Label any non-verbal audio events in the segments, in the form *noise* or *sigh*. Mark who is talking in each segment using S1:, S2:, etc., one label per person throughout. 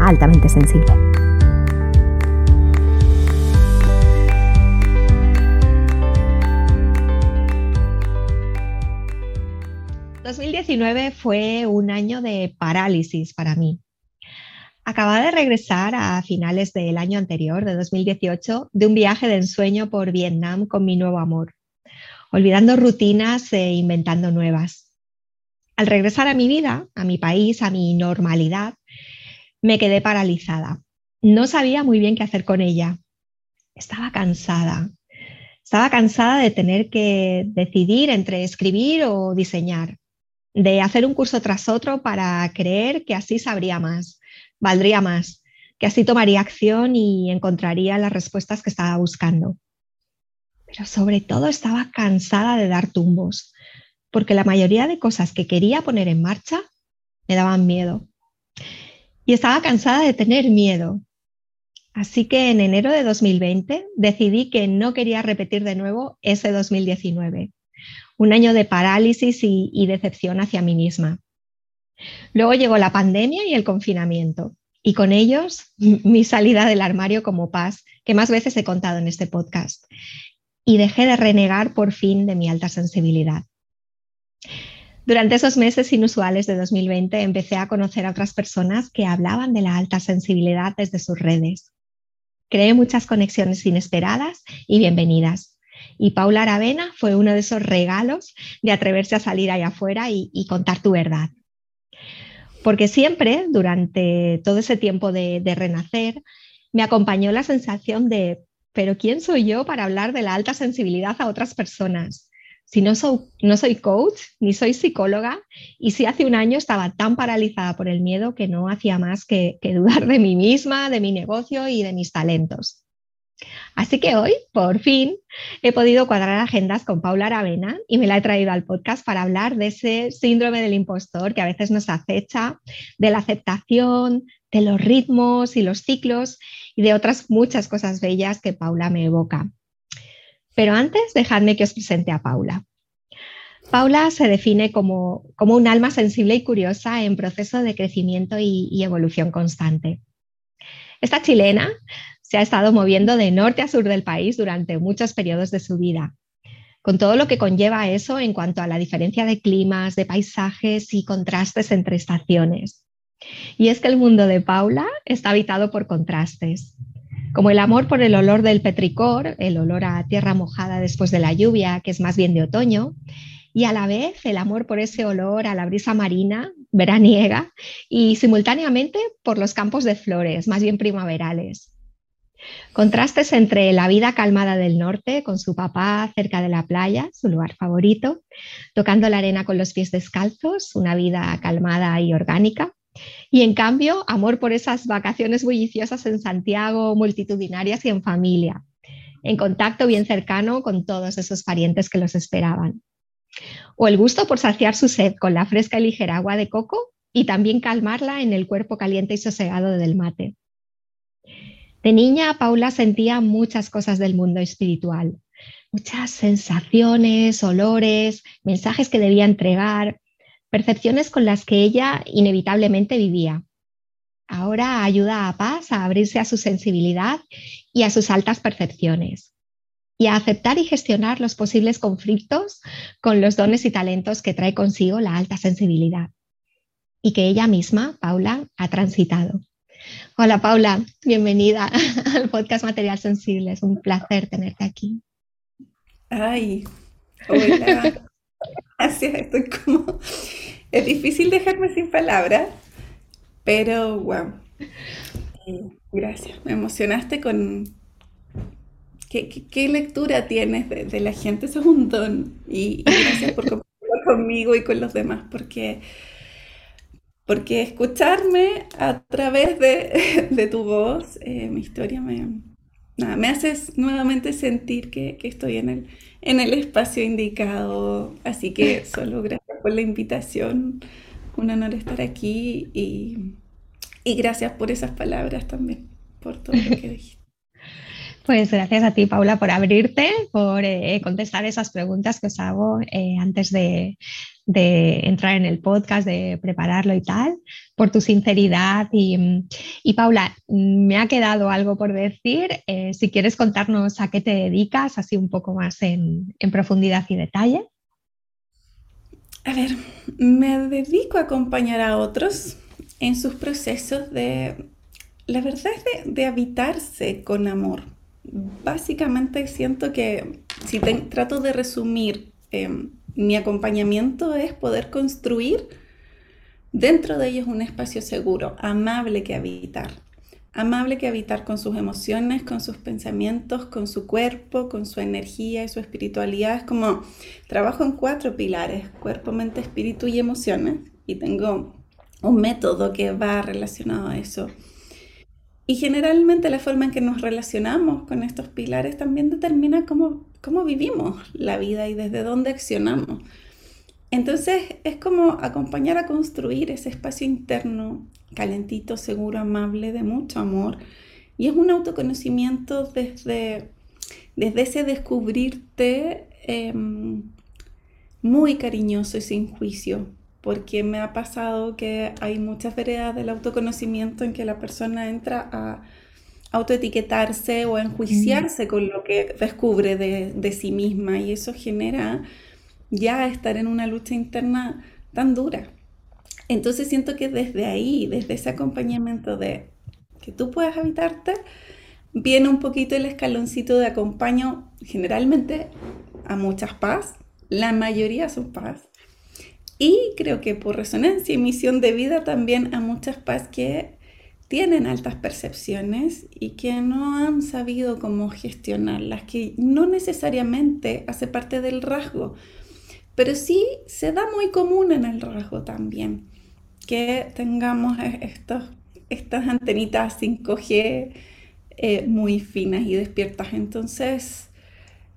S1: altamente sensible. ...2019 fue un año de parálisis para mí. Acababa de regresar a finales del año anterior, de 2018, de un viaje de ensueño por Vietnam con mi nuevo amor, olvidando rutinas e inventando nuevas. Al regresar a mi vida, a mi país, a mi normalidad, me quedé paralizada. No sabía muy bien qué hacer con ella. Estaba cansada. Estaba cansada de tener que decidir entre escribir o diseñar, de hacer un curso tras otro para creer que así sabría más, valdría más, que así tomaría acción y encontraría las respuestas que estaba buscando. Pero sobre todo estaba cansada de dar tumbos, porque la mayoría de cosas que quería poner en marcha me daban miedo y estaba cansada de tener miedo. Así que en enero de 2020 decidí que no quería repetir de nuevo ese 2019, un año de parálisis y, decepción hacia mí misma. Luego llegó la pandemia y el confinamiento, y con ellos *laughs* mi salida del armario como paz, que más veces he contado en este podcast, y dejé de renegar por fin de mi alta sensibilidad. Durante esos meses inusuales de 2020 empecé a conocer a otras personas que hablaban de la alta sensibilidad desde sus redes. Creé muchas conexiones inesperadas y bienvenidas. Y Paula Aravena fue uno de esos regalos de atreverse a salir allá afuera y, contar tu verdad. Porque siempre, durante todo ese tiempo de renacer, me acompañó la sensación de, pero ¿quién soy yo para hablar de la alta sensibilidad a otras personas? Si no soy, no soy coach ni soy psicóloga y si hace un año estaba tan paralizada por el miedo que no hacía más que, dudar de mí misma, de mi negocio y de mis talentos. Así que hoy, por fin, he podido cuadrar agendas con Paula Aravena y me la he traído al podcast para hablar de ese síndrome del impostor que a veces nos acecha, de la aceptación, de los ritmos y los ciclos y de otras muchas cosas bellas que Paula me evoca. Pero antes, dejadme que os presente a Paula. Paula se define como, un alma sensible y curiosa en proceso de crecimiento y, evolución constante. Esta chilena se ha estado moviendo de norte a sur del país durante muchos periodos de su vida, con todo lo que conlleva eso en cuanto a la diferencia de climas, de paisajes y contrastes entre estaciones. Y es que el mundo de Paula está habitado por contrastes como el amor por el olor del petricor, el olor a tierra mojada después de la lluvia, que es más bien de otoño, y a la vez el amor por ese olor a la brisa marina veraniega y simultáneamente por los campos de flores, más bien primaverales. Contrastes entre la vida calmada del norte, con su papá cerca de la playa, su lugar favorito, tocando la arena con los pies descalzos, una vida calmada y orgánica, y en cambio, amor por esas vacaciones bulliciosas en Santiago, multitudinarias y en familia, en contacto bien cercano con todos esos parientes que los esperaban. O el gusto por saciar su sed con la fresca y ligera agua de coco y también calmarla en el cuerpo caliente y sosegado del mate. De niña, Paula sentía muchas cosas del mundo espiritual, muchas sensaciones, olores, mensajes que debía entregar, percepciones con las que ella inevitablemente vivía. Ahora ayuda a Paz a abrirse a su sensibilidad y a sus altas percepciones y a aceptar y gestionar los posibles conflictos con los dones y talentos que trae consigo la alta sensibilidad y que ella misma, Paula, ha transitado. Hola Paula, bienvenida *laughs* al podcast Material Sensible. Es un placer tenerte aquí.
S2: Ay, hola. *laughs* Gracias, estoy como... Es difícil dejarme sin palabras, pero wow. Gracias, me emocionaste con... ¿Qué, lectura tienes de, la gente? Eso es un don. Y, gracias por compartirlo conmigo y con los demás, porque porque escucharme a través de, *laughs* tu voz, eh, mi historia me, me haces nuevamente sentir que, estoy en el, en el espacio indicado. Así que solo gracias por la invitación. Un honor estar aquí y, gracias por esas palabras también, por todo lo que dijiste. *laughs*
S1: Pues gracias a ti, Paula, por abrirte, por eh, contestar esas preguntas que os hago eh, antes de, entrar en el podcast, de prepararlo y tal, por tu sinceridad. Y, Paula, me ha quedado algo por decir. Eh, si quieres contarnos a qué te dedicas, así un poco más en, profundidad y detalle.
S2: A ver, me dedico a acompañar a otros en sus procesos de, la verdad es de habitarse con amor básicamente siento que si trato de resumir, em, mi acompañamiento es poder construir dentro de ellos un espacio seguro, amable que habitar. Amable que habitar con sus emociones, con sus pensamientos, con su cuerpo, con su energía y su espiritualidad. Es como trabajo en cuatro pilares, cuerpo, mente, espíritu y emociones. Y tengo un método que va relacionado a eso. Y generalmente la forma en que nos relacionamos con estos pilares también determina cómo, cómo vivimos la vida y desde dónde accionamos. Entonces es como acompañar a construir ese espacio interno calentito, seguro, amable, de mucho amor. Y es un autoconocimiento desde, desde ese descubrirte em, muy cariñoso y sin juicio, porque me ha pasado que hay muchas veredas del autoconocimiento en que la persona entra a autoetiquetarse o enjuiciarse con lo que descubre de, sí misma y eso genera ya estar en una lucha interna tan dura. Entonces siento que desde ahí, desde ese acompañamiento de que tú puedas habitarte, viene un poquito el escaloncito de acompaño generalmente a muchas paz, la mayoría son paz, y creo que por resonancia y misión de vida también a muchas paz que tienen altas percepciones y que no han sabido cómo gestionarlas, que no necesariamente hace parte del rasgo, pero sí se da muy común en el rasgo también, que tengamos estos, estas antenitas 5G eh, muy finas y despiertas. Entonces,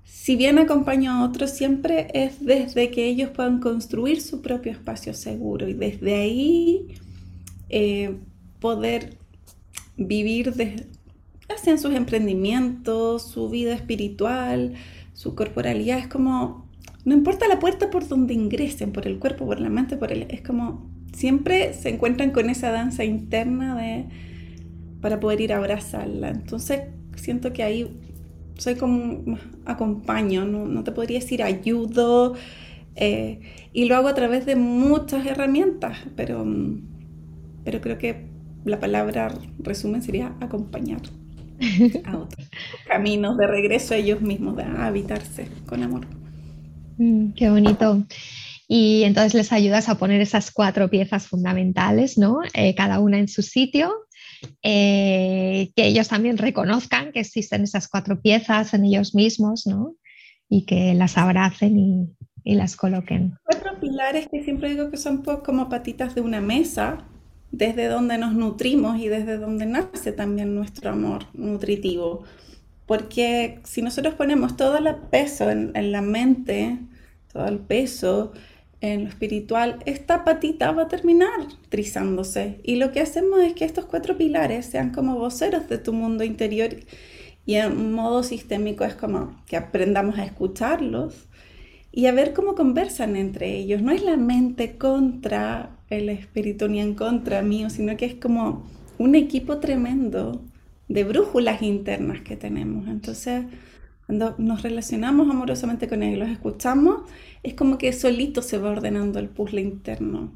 S2: si bien acompaño a otros, siempre es desde que ellos puedan construir su propio espacio seguro y desde ahí eh, poder vivir, de, hacen sus emprendimientos, su vida espiritual, su corporalidad. Es como, no importa la puerta por donde ingresen, por el cuerpo, por la mente, por el, es como, siempre se encuentran con esa danza interna de, para poder ir a abrazarla. Entonces, siento que ahí soy como acompaño, no, te podría decir ayudo, eh, y lo hago a través de muchas herramientas, pero, pero creo que la palabra resumen sería acompañar *laughs* a otros caminos de regreso a ellos mismos, de habitarse con amor.
S1: Mm, qué bonito. Y entonces les ayudas a poner esas cuatro piezas fundamentales, ¿no? Eh, cada una en su sitio eh, que ellos también reconozcan que existen esas cuatro piezas en ellos mismos, ¿no? Y que las abracen y, las coloquen.
S2: Cuatro pilares que siempre digo que son como patitas de una mesa, desde donde nos nutrimos y desde donde nace también nuestro amor nutritivo. Porque si nosotros ponemos todo el peso en, en la mente, todo el peso en lo espiritual, esta patita va a terminar trizándose. Y lo que hacemos es que estos cuatro pilares sean como voceros de tu mundo interior y en modo sistémico es como que aprendamos a escucharlos y a ver cómo conversan entre ellos. No es la mente contra el espíritu ni en contra mío, sino que es como un equipo tremendo de brújulas internas que tenemos. Entonces, cuando nos relacionamos amorosamente con ellos, los escuchamos, es como que solito se va ordenando el puzzle interno.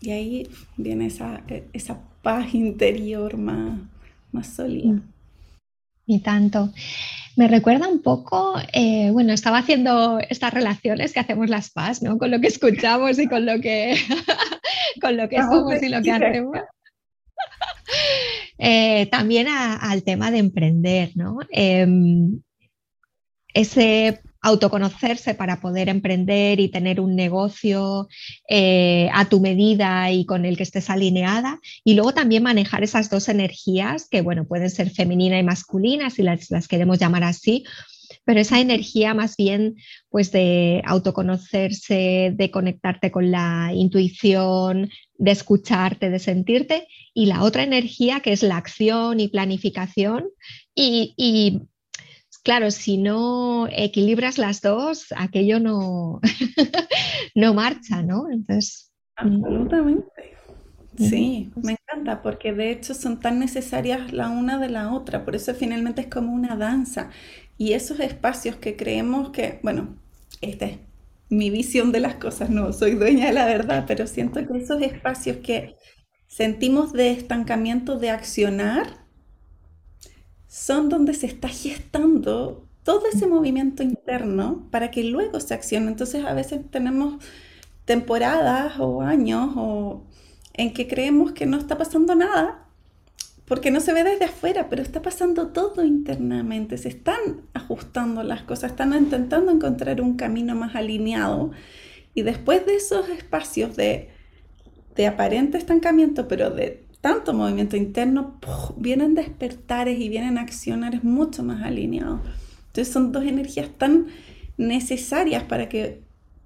S2: Y ahí viene esa, esa paz interior más, más sólida.
S1: Y tanto. Me recuerda un poco, eh, bueno, estaba haciendo estas relaciones que hacemos las paz, ¿no? Con lo que escuchamos y con lo que, *laughs* con lo que somos y lo que hacemos. *laughs* Eh, también al tema de emprender, ¿no? Em, ese autoconocerse para poder emprender y tener un negocio eh, a tu medida y con el que estés alineada. Y luego también manejar esas dos energías que, bueno, pueden ser femenina y masculina, si las, queremos llamar así, pero esa energía más bien pues de autoconocerse, de conectarte con la intuición, de escucharte, de sentirte, y la otra energía que es la acción y planificación. Y, claro, si no equilibras las dos, aquello no, *laughs* no marcha, ¿no?
S2: Entonces. Absolutamente. Sí, me encanta porque de hecho son tan necesarias la una de la otra, por eso finalmente es como una danza. Y esos espacios que creemos que, bueno, esta es mi visión de las cosas, no soy dueña de la verdad, pero siento que esos espacios que sentimos de estancamiento de accionar son donde se está gestando todo ese movimiento interno para que luego se accione. Entonces a veces tenemos temporadas o años o en que creemos que no está pasando nada porque no se ve desde afuera, pero está pasando todo internamente, se están ajustando las cosas, están intentando encontrar un camino más alineado y después de esos espacios de, aparente estancamiento, pero de tanto movimiento interno, vienen despertares y vienen accionares mucho más alineados. Entonces son dos energías tan necesarias para que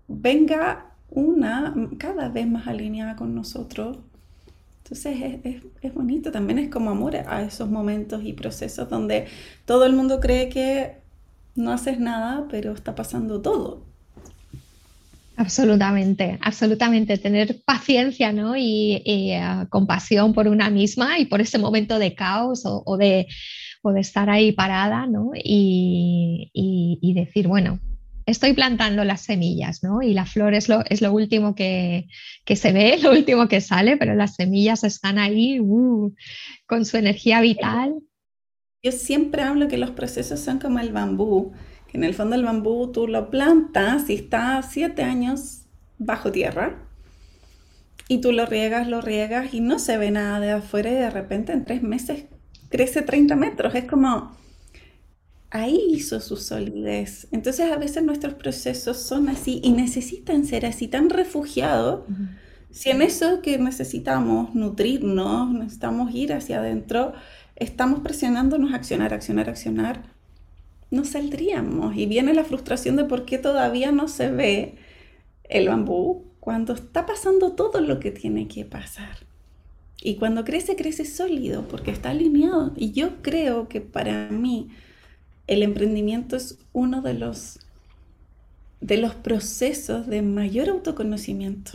S2: venga una cada vez más alineada con nosotros entonces es, bonito, también es como amor a esos momentos y procesos donde todo el mundo cree que no haces nada, pero está pasando todo.
S1: Absolutamente, absolutamente. Tener paciencia ¿no? y, eh, compasión por una misma y por ese momento de caos o, de, estar ahí parada ¿no? y, decir, bueno, estoy plantando las semillas, ¿no? Y la flor es lo, es lo último que, se ve, *laughs* lo último que sale, pero las semillas están ahí uh, con su energía vital.
S2: Yo siempre hablo que los procesos son como el bambú, que en el fondo el bambú tú lo plantas y está siete años bajo tierra, y tú lo riegas, lo riegas y no se ve nada de afuera y de repente en tres meses crece 30 metros. Es como ahí hizo su solidez. Entonces a veces nuestros procesos son así y necesitan ser así tan refugiados. Si en eso que necesitamos nutrirnos, necesitamos ir hacia adentro, estamos presionándonos a accionar, accionar, accionar, no saldríamos. Y viene la frustración de por qué todavía no se ve el bambú cuando está pasando todo lo que tiene que pasar. Y cuando crece, crece sólido porque está alineado. Y yo creo que para mí, el emprendimiento es uno de los, de los procesos de mayor autoconocimiento.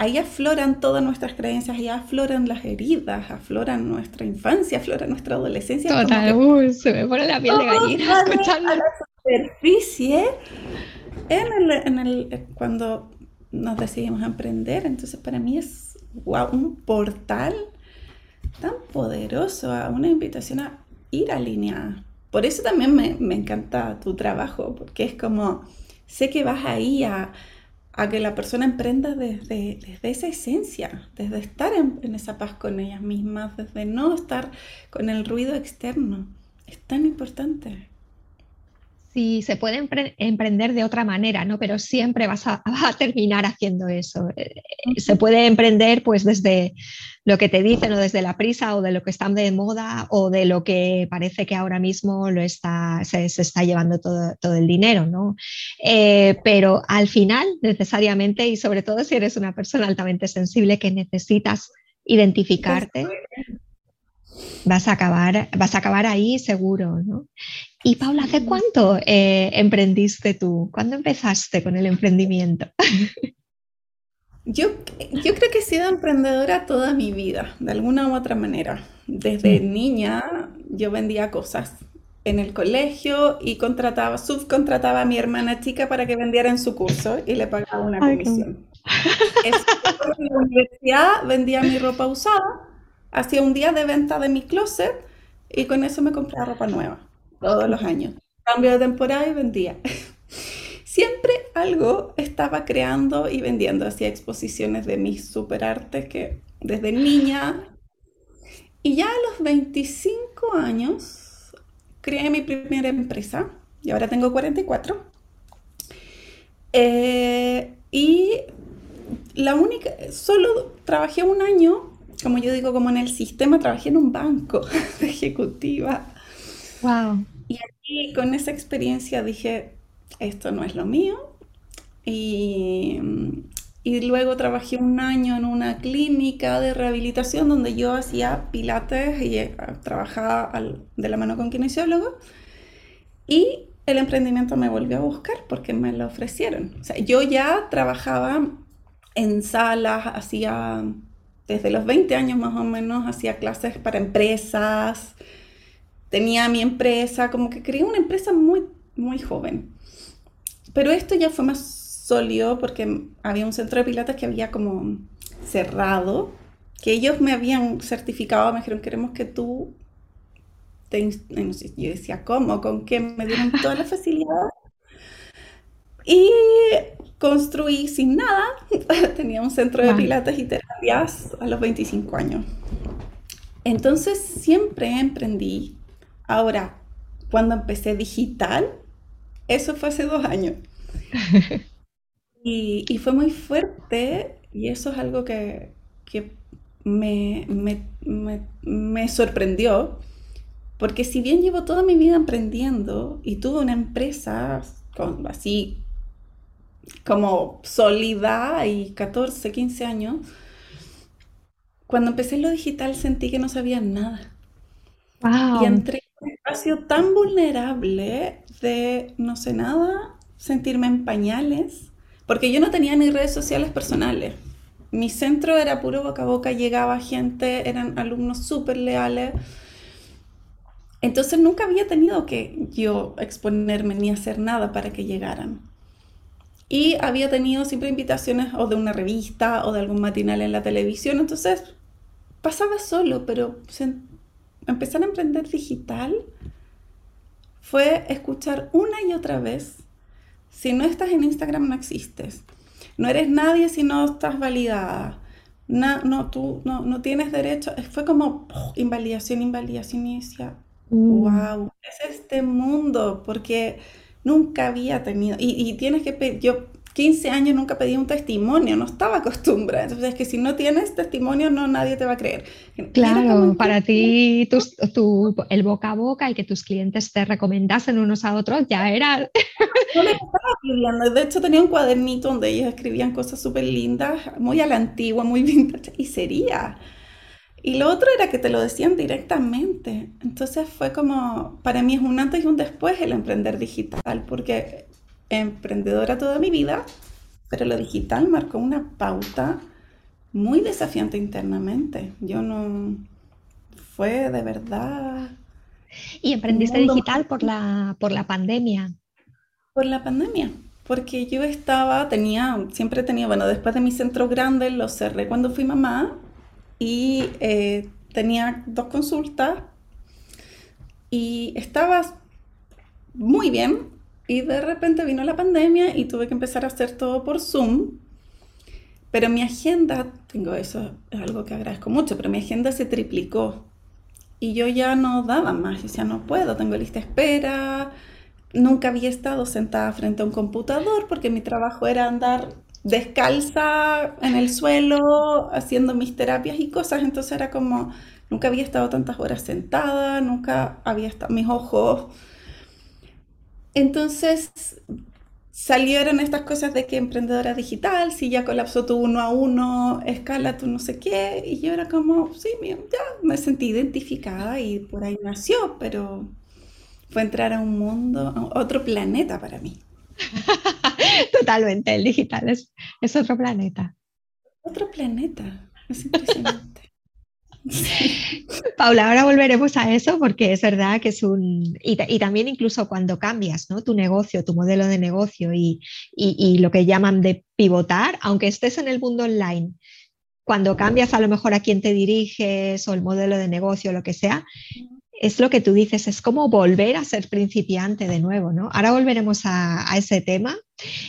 S2: Ahí afloran todas nuestras creencias, ahí afloran las heridas, afloran nuestra infancia, afloran nuestra adolescencia.
S1: Total, se me pone la piel de gallina escuchando.
S2: la superficie en el, cuando nos decidimos a emprender. Entonces para mí es un portal tan poderoso, una invitación a ir alineada por eso también me, encanta tu trabajo, porque es como, sé que vas ahí a, que la persona emprenda desde, esa esencia, desde estar en, esa paz con ellas mismas, desde no estar con el ruido externo. Es tan importante.
S1: Sí, se puede emprender de otra manera, ¿no? Pero siempre vas a, *laughs* terminar haciendo eso. Eh, se puede emprender pues desde lo que te dicen o desde la prisa o de lo que está de moda o de lo que parece que ahora mismo lo está, se, está llevando todo, todo, el dinero, ¿no? Eh, pero al final, necesariamente, y sobre todo si eres una persona altamente sensible que necesitas identificarte, vas a acabar, vas a acabar ahí seguro, ¿no? Y Paula, ¿hace cuánto eh, emprendiste tú? ¿Cuándo empezaste con el emprendimiento? *laughs*
S2: Yo, yo creo que he sido emprendedora toda mi vida, de alguna u otra manera. Desde mm. niña yo vendía cosas en el colegio y contrataba, subcontrataba a mi hermana chica para que vendiera en su curso y le pagaba una comisión. en la universidad vendía mi ropa usada, hacía un día de venta de mi closet y con eso me compraba ropa nueva todos los años. Cambio de temporada y vendía. *laughs* Siempre algo estaba creando y vendiendo. Hacía exposiciones de mis superartes que desde niña. Y ya a los 25 años creé mi primera empresa y ahora tengo 44. Eh, y la única, solo trabajé un año, como yo digo, como en el sistema, trabajé en un banco *laughs* de ejecutiva.
S1: Wow.
S2: Y aquí con esa experiencia dije, esto no es lo mío. Y, y luego trabajé un año en una clínica de rehabilitación donde yo hacía pilates y eh, trabajaba de la mano con kinesiólogo. Y el emprendimiento me volvió a buscar porque me lo ofrecieron. O sea, yo ya trabajaba en salas, hacía desde los 20 años más o menos, hacía clases para empresas, tenía mi empresa, como que creé una empresa muy, muy joven. Pero esto ya fue más sólido porque había un centro de pilates que había como cerrado, que ellos me habían certificado, me dijeron, queremos que tú yo decía, ¿cómo? ¿Con qué? Me dieron todas las *laughs* facilidades. Y construí sin nada. *laughs* Tenía un centro de pilates y terapias a los 25 años. Entonces siempre emprendí. Ahora, cuando empecé digital, eso fue hace dos años. *laughs* Y, y fue muy fuerte y eso es algo que, que me, me, me, me sorprendió porque si bien llevo toda mi vida emprendiendo y tuve una empresa con, así como sólida y 14, 15 años, cuando empecé en lo digital sentí que no sabía nada. Y entré en un espacio tan vulnerable de no sé nada, sentirme en pañales, porque yo no tenía ni redes sociales personales. Mi centro era puro boca a boca, llegaba gente, eran alumnos súper leales entonces nunca había tenido que yo exponerme ni hacer nada para que llegaran. Y había tenido siempre invitaciones o de una revista o de algún matinal en la televisión. Entonces pasaba solo, pero empezar a emprender digital fue escuchar una y otra vez, si no estás en Instagram no existes. No eres nadie si no estás validada. No, tú no, no tienes derecho. Fue como invalidación, invalidación y decía, Wow, mm. es este mundo, porque nunca había tenido, y, tienes que yo 15 años nunca pedí un testimonio, no estaba acostumbrada, entonces es que si no tienes testimonio no nadie te va a creer.
S1: Claro, para ti el boca a boca y que tus clientes te recomendasen unos a otros ya era... *laughs*
S2: No me estaba pidiendo, de hecho tenía un cuadernito donde ellos escribían cosas súper lindas, muy a la antigua, muy *laughs* vintage, y sería... Y lo otro era que te lo decían directamente. Entonces fue como, para mí es un antes y un después el emprender digital, porque emprendedora toda mi vida, pero lo digital marcó una pauta muy desafiante internamente. Yo no, fue de verdad.
S1: ¿Y emprendiste digital por la, por la pandemia?
S2: Por la pandemia, porque yo estaba, tenía, siempre tenía, bueno, después de mi centro grande lo cerré cuando fui mamá y eh, tenía dos consultas y estaba muy bien y de repente vino la pandemia y tuve que empezar a hacer todo por Zoom. Pero mi agenda, tengo eso, es algo que agradezco mucho, pero mi agenda se triplicó y yo ya no daba más, decía, no puedo, tengo lista de espera, nunca había estado sentada frente a un computador porque mi trabajo era andar descalza en el suelo, haciendo mis terapias y cosas, entonces era como, nunca había estado tantas horas sentada, nunca había estado, mis ojos. Entonces salieron estas cosas de que emprendedora digital, si ya colapsó tu uno a uno, escala tu no sé qué, y yo era como, sí, ya me sentí identificada y por ahí nació, pero fue entrar a un mundo, a otro planeta para mí. *laughs*
S1: Totalmente, el digital es, es otro planeta.
S2: Otro planeta, es impresionante. *laughs*
S1: Paula, ahora volveremos a eso porque es verdad que es un... Y, también incluso cuando cambias ¿no? tu negocio, tu modelo de negocio y, y, lo que llaman de pivotar, aunque estés en el mundo online, cuando cambias a lo mejor a quién te diriges o el modelo de negocio, lo que sea, es lo que tú dices, es como volver a ser principiante de nuevo, ¿no? Ahora volveremos a, ese tema,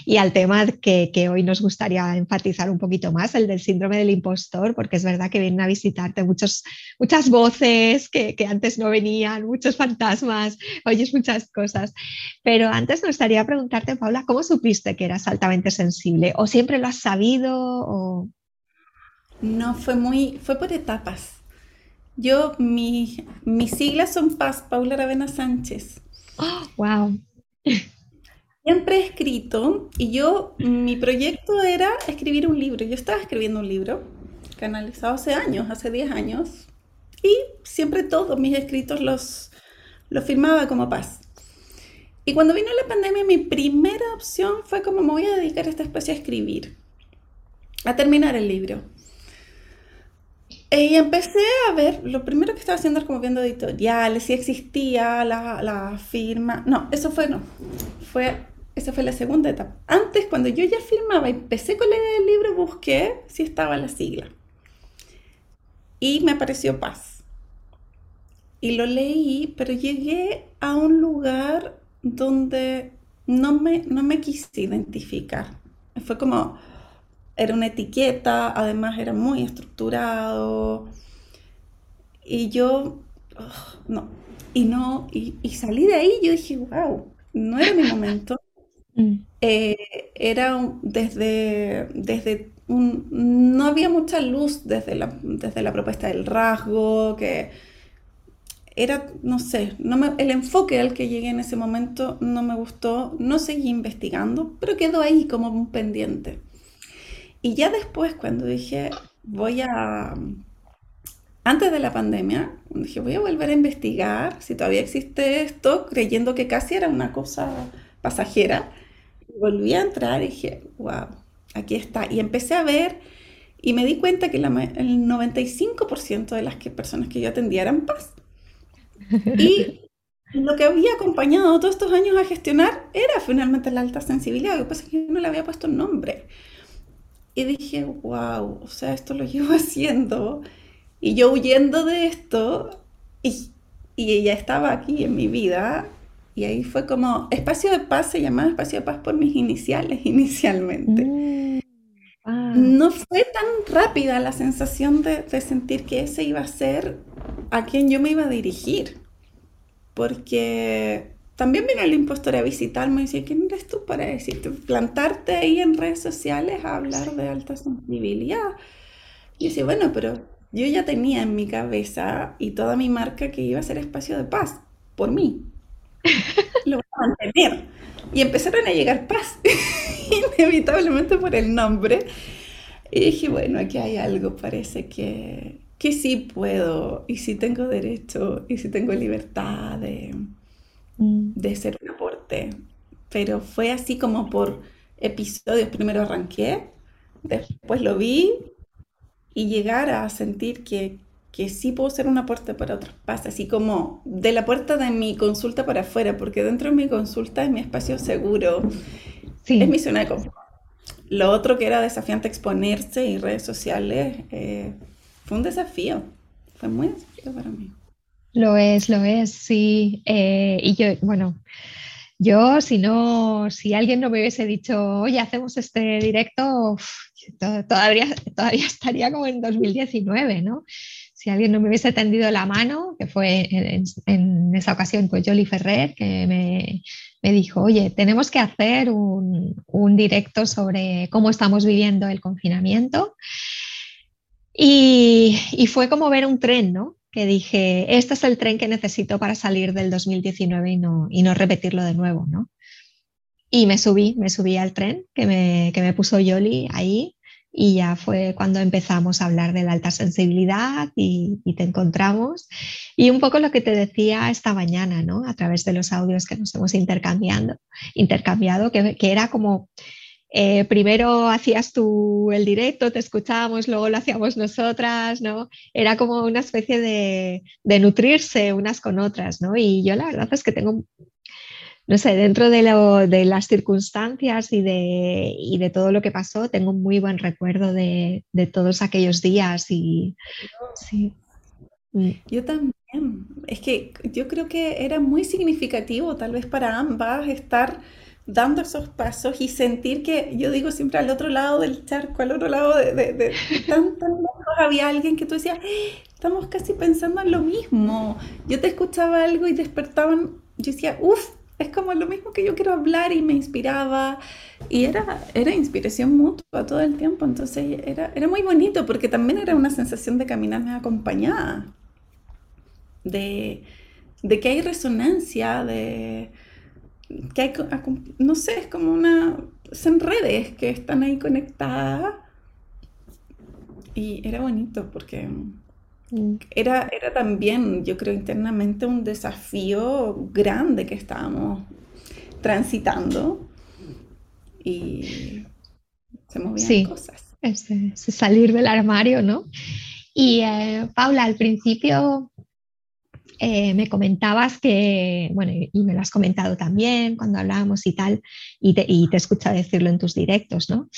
S1: y al tema que, hoy nos gustaría enfatizar un poquito más, el del síndrome del impostor, porque es verdad que vienen a visitarte muchos, muchas voces que, antes no venían, muchos fantasmas, oyes muchas cosas. Pero antes me gustaría preguntarte, Paula, ¿cómo supiste que eras altamente sensible? ¿O siempre lo has sabido?
S2: No, fue muy, fue por etapas. Yo, mi, mis siglas son Paz, Paula Ravena Sánchez.
S1: Oh, wow.
S2: Siempre he escrito y yo, mi proyecto era escribir un libro. Yo estaba escribiendo un libro canalizado hace años, hace 10 años, y siempre todos mis escritos los, los firmaba como paz. Y cuando vino la pandemia, mi primera opción fue como me voy a dedicar a esta especie a escribir, a terminar el libro. Y empecé a ver, lo primero que estaba haciendo es como viendo editoriales, si existía la, la firma. No, eso fue no. Fue esa fue la segunda etapa. Antes, cuando yo ya firmaba empecé con la idea del libro, busqué si estaba la sigla. Y me apareció paz. Y lo leí, pero llegué a un lugar donde no me, no me quise identificar. Fue como, era una etiqueta, además era muy estructurado. Y yo, no, y no, y, y salí de ahí, yo dije, wow, no era mi momento. *laughs* Mm. Eh, era desde, desde un, no había mucha luz desde la, desde la propuesta del rasgo, que era, no sé, no me, el enfoque al que llegué en ese momento no me gustó, no seguí investigando, pero quedó ahí como un pendiente. Y ya después, cuando dije, voy a, antes de la pandemia, dije, voy a volver a investigar si todavía existe esto, creyendo que casi era una cosa pasajera volví a entrar y dije, wow, aquí está. Y empecé a ver y me di cuenta que el 95% de las que, personas que yo atendía eran paz. Y lo que había acompañado todos estos años a gestionar era finalmente la alta sensibilidad. Lo que pasa es que yo no le había puesto nombre. Y dije, wow, o sea, esto lo *laughs* llevo haciendo. Y yo huyendo de esto, y, y ella estaba aquí en mi vida, y ahí fue como, espacio de paz se llamaba espacio de paz por mis iniciales *laughs* inicialmente. Mm, no fue tan rápida la sensación de, sentir que ese iba a ser a quien yo me iba a dirigir, porque también vino el impostor a visitarme y decía, ¿quién eres tú para decirte? Plantarte ahí en redes sociales a hablar de alta sensibilidad. Y decía, bueno, pero yo ya tenía en mi cabeza y toda mi marca que iba a ser espacio de paz por mí. *laughs* lo voy a mantener. Y empezaron a llegar paz, *laughs* inevitablemente por el nombre. Y dije, bueno, aquí hay algo, parece que, que sí puedo, y sí tengo derecho, y sí tengo libertad de, mm. de ser un aporte. Pero fue así como por episodios. Primero arranqué, después lo vi, y llegar a sentir que, que sí puedo ser un aporte para otros pasos, así como de la puerta de mi consulta para afuera, porque dentro de mi consulta es mi espacio seguro, es mi zona de confort. Lo otro que era desafiante exponerse y redes sociales eh, fue un desafío, fue muy desafío para mí.
S1: Lo es, lo es, sí. Eh, y yo, bueno, yo si no, si alguien no me hubiese dicho, oye, hacemos este directo, todavía, todavía *laughs* estaría como en 2019, ¿no? si alguien no me hubiese tendido la mano, que fue en, esa ocasión pues Jolly Ferrer, que me, dijo, oye, tenemos que hacer un, directo sobre cómo estamos viviendo el confinamiento. Y, fue como ver un tren, ¿no? Que dije, este es el tren que necesito para salir del 2019 y no, y no repetirlo de nuevo, ¿no? Y me subí, me subí al tren que me, que me puso Yoli ahí y ya fue cuando empezamos a hablar de la alta sensibilidad y, te encontramos. Y un poco lo que te decía esta mañana, ¿no? A través de los audios que nos hemos intercambiando, intercambiado, que, era como, eh, primero hacías tú el directo, te escuchábamos, luego lo hacíamos nosotras, ¿no? Era como una especie de, de nutrirse unas con otras, ¿no? Y yo la verdad es que tengo no sé, dentro de, las circunstancias y de, todo lo que pasó, tengo un muy buen recuerdo de, todos aquellos días y
S2: mm. Yo también. Es que yo creo que era muy significativo, tal vez para ambas, estar dando esos pasos y sentir que, yo digo siempre al otro lado del charco, al otro lado de, de, *laughs* tan, tan lejos, había alguien que tú decías, estamos casi pensando en lo mismo. Yo te escuchaba algo y despertaban, yo decía, uff, es como lo mismo que yo quiero hablar y me inspiraba. Y era, era inspiración mutua todo el tiempo, entonces era, era muy bonito porque también era una sensación de caminarme acompañada, de, de que hay resonancia, de que hay, no sé, es como una, son redes que están ahí conectadas. Y era bonito porque mm. era, era también, yo creo, internamente un desafío grande que estábamos transitando y se movían cosas.
S1: Es, salir del armario, ¿no? Y eh, Paula, al principio eh, me comentabas que, bueno, y me lo has comentado también cuando hablábamos y tal, y te, y decirlo en tus directos, ¿no?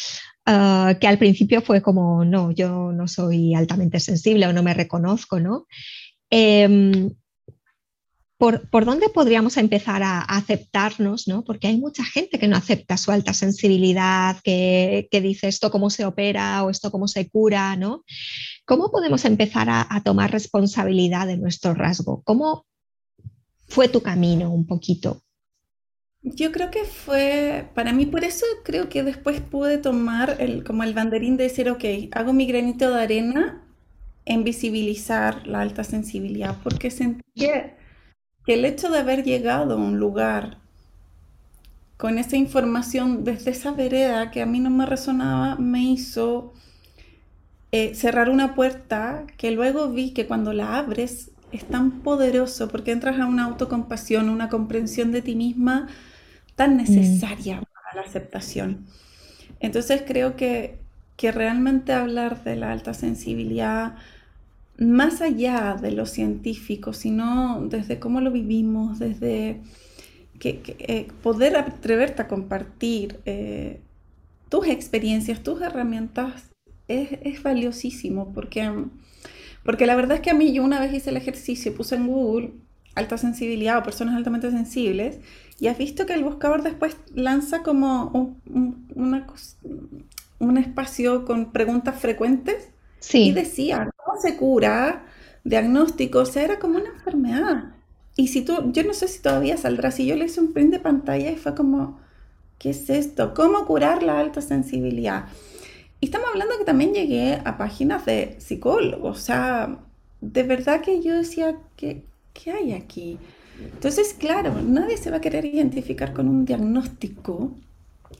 S1: Ah, que al principio fue como, no, yo no soy altamente sensible o no me reconozco, ¿no? Em, ¿por, ¿por, dónde podríamos empezar a, aceptarnos? ¿no? Porque hay mucha gente que no acepta su alta sensibilidad, que, que dice esto cómo se opera o esto cómo se cura, ¿no? ¿Cómo podemos empezar a, tomar responsabilidad de nuestro rasgo? ¿Cómo fue tu camino un poquito?
S2: Yo creo que fue, para mí por eso creo que después pude tomar el, como el banderín de decir, ok, hago mi granito de arena en visibilizar la alta sensibilidad, porque sentí que, que el hecho de haber llegado a un lugar con esa información desde esa vereda que a mí no me resonaba, me hizo eh, cerrar una puerta que luego vi que cuando la abres es tan poderoso porque entras a una autocompasión, una comprensión de ti misma tan mm. necesaria para la aceptación. Entonces creo que, que realmente hablar de la alta sensibilidad, más allá de lo científico, sino desde cómo lo vivimos, desde que, eh, poder atreverte a compartir eh, tus experiencias, tus herramientas es, valiosísimo porque, porque la verdad es que a mí yo una vez hice el ejercicio, puse en Google alta sensibilidad o personas altamente sensibles y has visto que el buscador después lanza como un, un espacio con preguntas frecuentes sí. y decía, ¿cómo se cura? Diagnóstico, o sea, era como una enfermedad. Y si tú, yo no sé si todavía saldrá, si yo le hice un print de pantalla y fue como, ¿qué es esto? ¿Cómo curar la alta sensibilidad? Y estamos hablando que también llegué a páginas de psicólogos, o sea, de verdad que yo decía, ¿qué, qué hay aquí? Entonces, claro, nadie se va a querer identificar con un diagnóstico.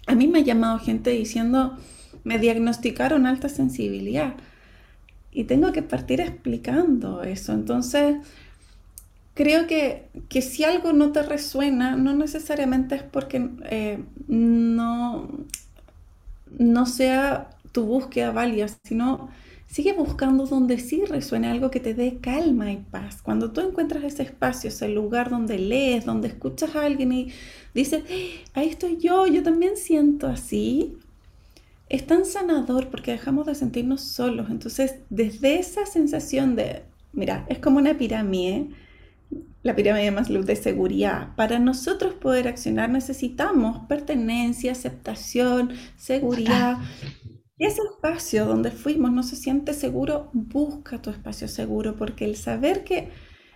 S2: A mí me ha llamado gente diciendo, me diagnosticaron alta sensibilidad. Y tengo que partir explicando eso. Entonces, creo que, que si algo no te resuena, no necesariamente es porque eh, no, no sea tu búsqueda valía, sino sigue buscando donde sí resuene algo que te dé calma y paz. Cuando tú encuentras ese espacio, ese lugar donde lees, donde escuchas a alguien y dices, ahí estoy yo, yo también siento así, es tan sanador porque dejamos de sentirnos solos. Entonces, desde esa sensación de, mira, es como una pirámide, la pirámide más luz de seguridad. Para nosotros poder accionar necesitamos pertenencia, aceptación, seguridad. Ese espacio donde fuimos no se siente seguro, busca tu espacio seguro, porque el saber que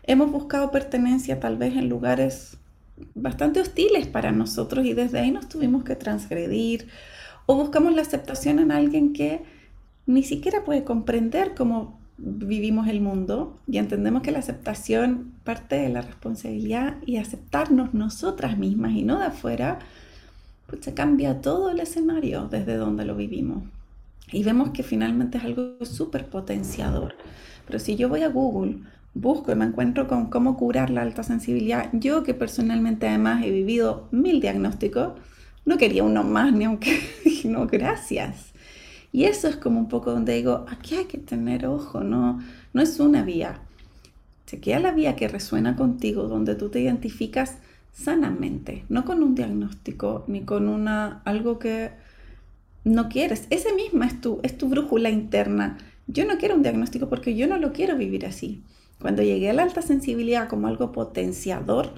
S2: hemos buscado pertenencia tal vez en lugares bastante hostiles para nosotros y desde ahí nos tuvimos que transgredir, o buscamos la aceptación en alguien que ni siquiera puede comprender cómo vivimos el mundo y entendemos que la aceptación parte de la responsabilidad y aceptarnos nosotras mismas y no de afuera, pues se cambia todo el escenario desde donde lo vivimos. Y vemos que finalmente es algo súper potenciador. Pero si yo voy a Google, busco y me encuentro con cómo curar la alta sensibilidad, yo que personalmente además he vivido mil diagnósticos, no quería uno más ni aunque *laughs* no, gracias. Y eso es como un poco donde digo, aquí hay que tener ojo, no, no es una vía. Chequea la vía que resuena contigo, donde tú te identificas sanamente, no con un diagnóstico ni con una, algo que no quieres. Ese misma es tu, es tu brújula interna. Yo no quiero un diagnóstico porque yo no lo quiero vivir así. Cuando llegué a la alta sensibilidad como algo potenciador,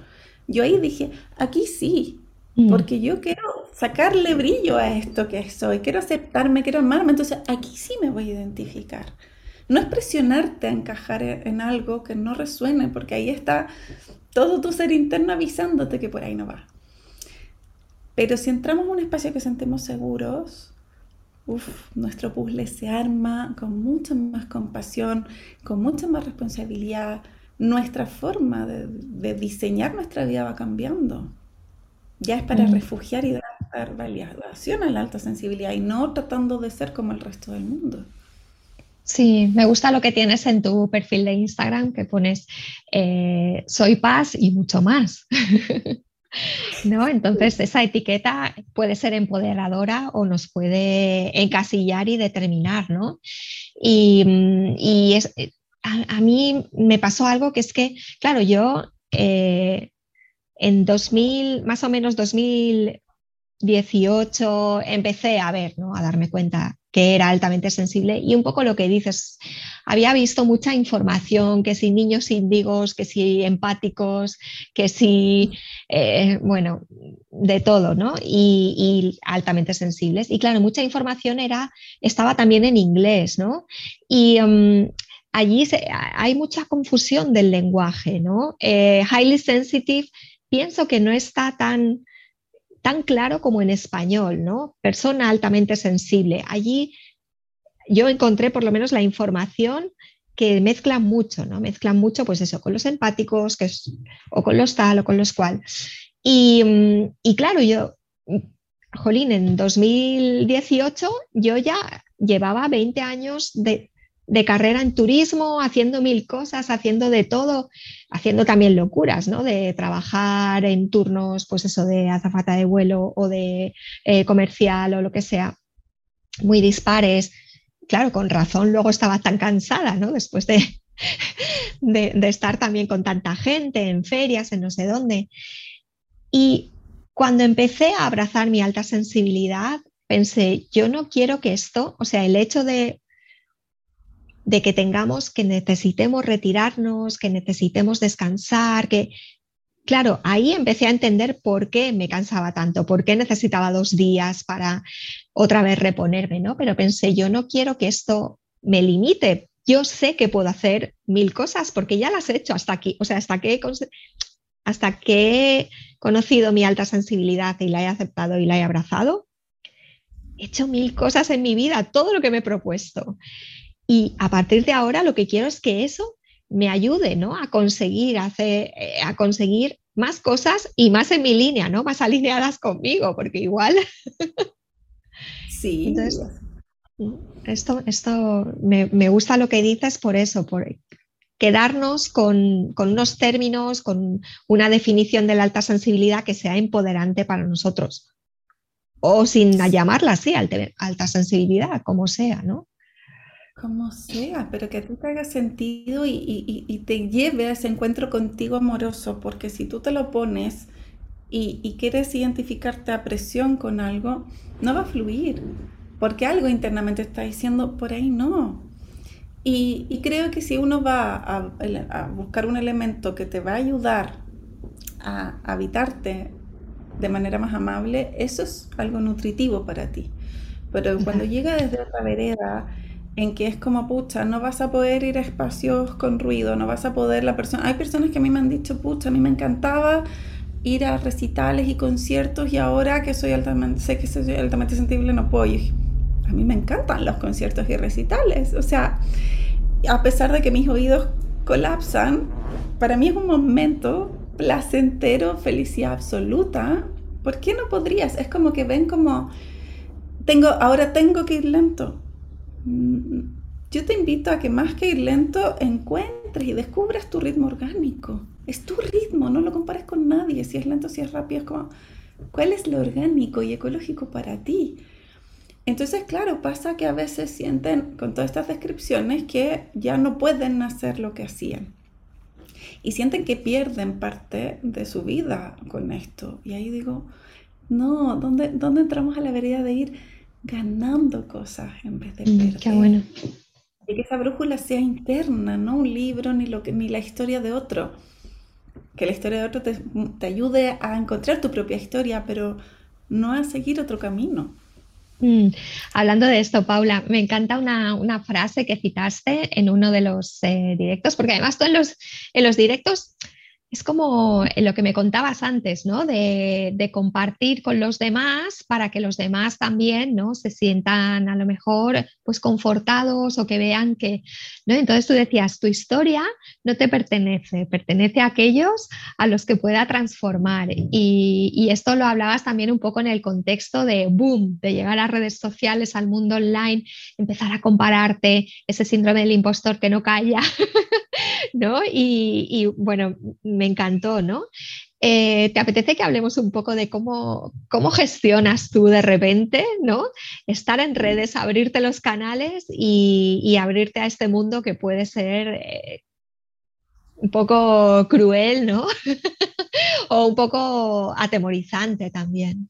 S2: yo ahí dije, aquí sí, Mm. Porque yo quiero sacarle brillo a esto que soy, quiero aceptarme, quiero amarme, entonces aquí sí me voy a identificar. No es presionarte a encajar e-, en algo que no resuene, porque ahí está todo tu ser interno avisándote que por ahí no va. Pero si entramos en un espacio que sentimos seguros, nuestro puzzle se arma con mucha más compasión, con mucha más responsabilidad. Nuestra forma de diseñar nuestra vida va cambiando ya es para mm. refugiar y dar validación a la alta sensibilidad y no tratando de ser como el resto del mundo.
S1: Sí, me gusta lo que tienes en tu perfil de Instagram, que pones eh, soy paz y mucho más. *laughs* ¿No? Entonces, esa etiqueta puede ser empoderadora o nos puede encasillar y determinar, ¿no? Y, mm, es, eh, a, mí me pasó algo que es que, claro, yo eh, en 2000, más o menos 2018, empecé a ver, ¿no? a darme cuenta que era altamente sensible y un poco lo que dices, había visto mucha información, que si niños índigos, que si empáticos, que si, eh, bueno, de todo, ¿no? Y, altamente sensibles. Y claro, mucha información era, estaba también en inglés, ¿no? Y um, allí hay mucha confusión del lenguaje, ¿no? Eh, highly sensitive pienso que no está tan, tan claro como en español, ¿no? Persona altamente sensible. Allí yo encontré por lo menos la información que mezcla mucho, ¿no? Mezclan mucho, pues eso, con los empáticos, que es, o con los tal, o con los cual. Y, mm, y claro, yo, jolín, en 2018 yo ya llevaba 20 años de, de carrera en turismo, haciendo mil cosas, haciendo de todo, haciendo también locuras, ¿no? De trabajar en turnos, pues eso, de azafata de vuelo o de eh, comercial o lo que sea, muy dispares. Claro, con razón luego estaba tan cansada, ¿no? Después de, *laughs* de, de estar también con tanta gente en ferias, en no sé dónde. Y cuando empecé a abrazar mi alta sensibilidad, pensé, yo no quiero que esto, o sea, el hecho de de que tengamos, que necesitemos retirarnos, que necesitemos descansar, que... Claro, ahí empecé a entender por qué me cansaba tanto, por qué necesitaba dos días para otra vez reponerme, ¿no? Pero pensé, yo no quiero que esto me limite. Yo sé que puedo hacer mil cosas porque ya las he hecho hasta aquí, o sea, hasta que hasta que he conocido mi alta sensibilidad y la he aceptado y la he abrazado, he hecho mil cosas en mi vida, todo lo que me he propuesto. Y a partir de ahora lo que quiero es que eso me ayude ¿no? a, conseguir hacer, eh, a conseguir más cosas y más en mi línea, ¿no? más alineadas conmigo, porque igual... *laughs*
S2: Sí.
S1: Entonces, esto, esto me, me, gusta lo que dices por eso, por quedarnos con, con, unos términos, con una definición de la alta sensibilidad que sea empoderante para nosotros. O sin llamarla así, alta sensibilidad, como sea, ¿no?
S2: Como sea, pero que a ti te haga sentido y, te lleve a ese encuentro contigo amoroso, porque si tú te lo pones y, quieres identificarte a presión con algo, no va a fluir, porque algo internamente está diciendo, por ahí no. Y, creo que si uno va a, buscar un elemento que te va a ayudar a habitarte de manera más amable, eso es algo nutritivo para ti. Pero cuando llega desde otra vereda, en que es como, pucha, no vas a poder ir a espacios con ruido, no vas a poder la persona... Hay personas que a mí me han dicho, pucha, a mí me encantaba ir a recitales y conciertos y ahora que soy altamente, sé que soy altamente sensible no puedo ir. A mí me encantan los conciertos y recitales. O sea, a pesar de que mis oídos colapsan, para mí es un momento placentero, felicidad absoluta. ¿Por qué no podrías? Es como que ven como, tengo, ahora tengo que ir lento yo te invito a que más que ir lento, encuentres y descubras tu ritmo orgánico. Es tu ritmo, no lo compares con nadie, si es lento, si es rápido, es como, ¿cuál es lo orgánico y ecológico para ti? Entonces, claro, pasa que a veces sienten con todas estas descripciones que ya no pueden hacer lo que hacían. Y sienten que pierden parte de su vida con esto. Y ahí digo, no, ¿dónde, dónde entramos a la vereda de ir? Ganando cosas en vez de perder.
S1: Mm, qué bueno.
S2: Y que esa brújula sea interna, no un libro ni, lo que, ni la historia de otro. que la historia de otro te, te ayude a encontrar tu propia historia, pero no a seguir otro camino.
S1: Mm, hablando de esto, Paula, me encanta una, frase que citaste en uno de los eh, directos, porque además tú en los, en los directos es como lo que me contabas antes, ¿no? De, compartir con los demás para que los demás también, ¿no? Se sientan a lo mejor pues confortados o que vean que, ¿no? Entonces tú decías, tu historia no te pertenece, pertenece a aquellos a los que pueda transformar. Y, y esto lo hablabas también un poco en el contexto de boom, de llegar a redes sociales, al mundo online, empezar a compararte, ese síndrome del impostor que no calla, *laughs* ¿no? Y, bueno, me encantó, ¿no? Eh, ¿Te apetece que hablemos un poco de cómo, cómo gestionas tú de repente, ¿no? Estar en redes, abrirte los canales y, abrirte a este mundo que puede ser eh, un poco cruel, ¿no? *laughs* o un poco atemorizante también.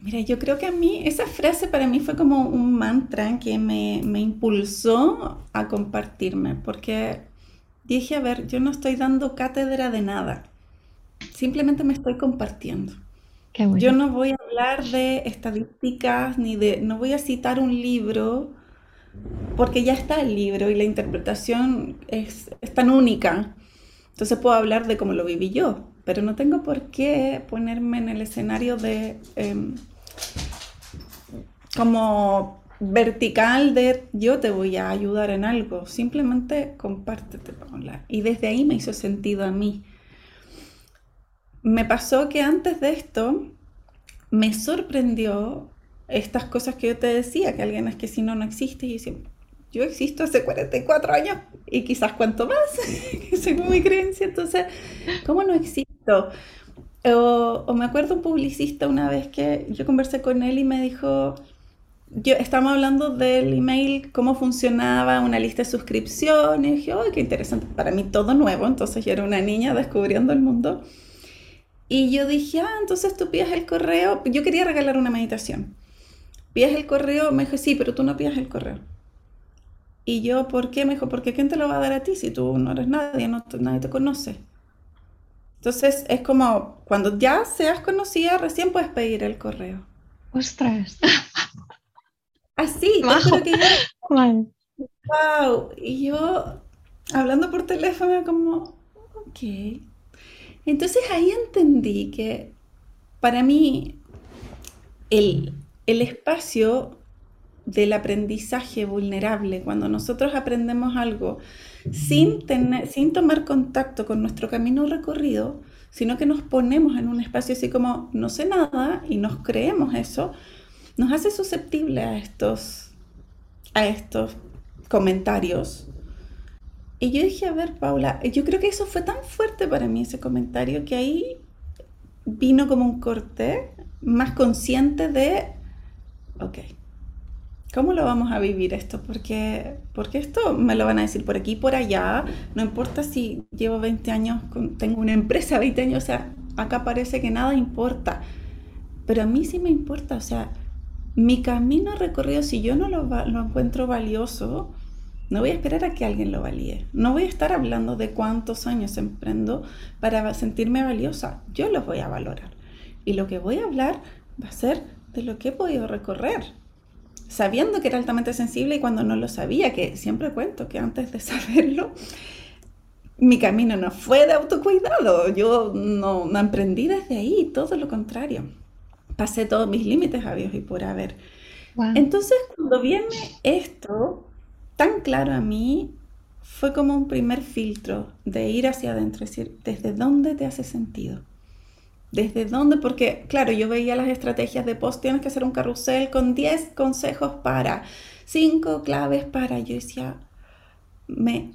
S2: Mira, yo creo que a mí, esa frase para mí fue como un mantra que me, me impulsó a compartirme, porque dije, a ver, yo no estoy dando cátedra de nada, simplemente me estoy compartiendo. Yo no voy a hablar de estadísticas ni de, no voy a citar un libro, porque ya está el libro y la interpretación es, es tan única. Entonces puedo hablar de cómo lo viví yo, pero no tengo por qué ponerme en el escenario de em, como vertical de yo te voy a ayudar en algo, simplemente compártete. Y desde ahí me hizo sentido a mí. Me pasó que antes de esto me sorprendió estas cosas que yo te decía, que alguien es que si no, no existe, y yo, yo existo hace 44 años y quizás cuánto más, *laughs* según mi creencia, entonces, ¿cómo no existo? O, me acuerdo un publicista una vez que yo conversé con él y me dijo, yo estábamos hablando del email, cómo funcionaba una lista de suscripciones. Y dije, ¡ay, qué interesante! Para mí todo nuevo, entonces yo era una niña descubriendo el mundo. Y yo dije, ah, entonces tú pides el correo. Yo quería regalar una meditación. Pides el correo, me dijo, sí, pero tú no pides el correo. Y yo, ¿por qué? Me dijo, porque ¿quién te lo va a dar a ti si tú no eres nadie, no, nadie te conoce? Entonces es como cuando ya seas conocida, recién puedes pedir el correo.
S1: Ostras.
S2: Así, wow. que yo, wow. Y yo hablando por teléfono como, ok. Entonces ahí entendí que para mí el, el espacio del aprendizaje vulnerable, cuando nosotros aprendemos algo sin, tener, sin tomar contacto con nuestro camino recorrido, sino que nos ponemos en un espacio así como no sé nada y nos creemos eso, nos hace susceptible a estos, a estos comentarios. Y yo dije, a ver, Paula, yo creo que eso fue tan fuerte para mí, ese comentario, que ahí vino como un corte más consciente de, ok, ¿Cómo lo vamos a vivir esto? Porque, porque esto me lo van a decir por aquí por allá. No importa si llevo 20 años, tengo una empresa 20 años, o sea, acá parece que nada importa. Pero a mí sí me importa, o sea, mi camino recorrido, si yo no lo, lo encuentro valioso, no voy a esperar a que alguien lo valíe. No voy a estar hablando de cuántos años emprendo para sentirme valiosa. Yo los voy a valorar. Y lo que voy a hablar va a ser de lo que he podido recorrer sabiendo que era altamente sensible y cuando no lo sabía, que siempre cuento que antes de *laughs* saberlo, mi camino no fue de autocuidado, yo no, no emprendí desde ahí, todo lo contrario. Pasé todos mis límites a Dios y por haber. Entonces, cuando viene esto tan claro a mí, fue como un primer filtro de ir hacia adentro, es decir, ¿desde dónde te hace sentido? ¿Desde dónde? Porque, claro, yo veía las estrategias de post, tienes que hacer un carrusel con 10 consejos para, 5 claves para. Yo decía, me,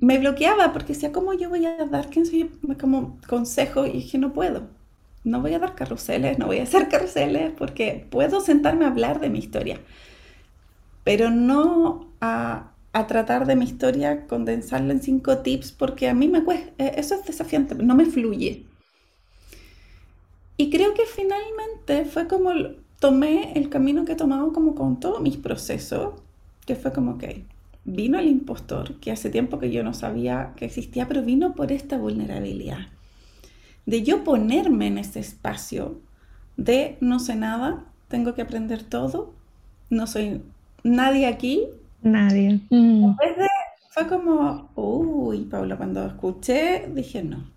S2: me bloqueaba porque decía, ¿cómo yo voy a dar como consejo? Y dije, no puedo. No voy a dar carruseles, no voy a hacer carruseles porque puedo sentarme a hablar de mi historia, pero no a, a tratar de mi historia, condensarla en cinco tips porque a mí me cuesta, eh, eso es desafiante, no me fluye. Y creo que finalmente fue como tomé el camino que he tomado como con todos mis procesos, que fue como, ok, vino el impostor, que hace tiempo que yo no sabía que existía, pero vino por esta vulnerabilidad. De yo ponerme en ese espacio de no sé nada, tengo que aprender todo, no soy nadie aquí.
S1: Nadie.
S2: Mm. fue como, uy, Paula, cuando escuché, dije no.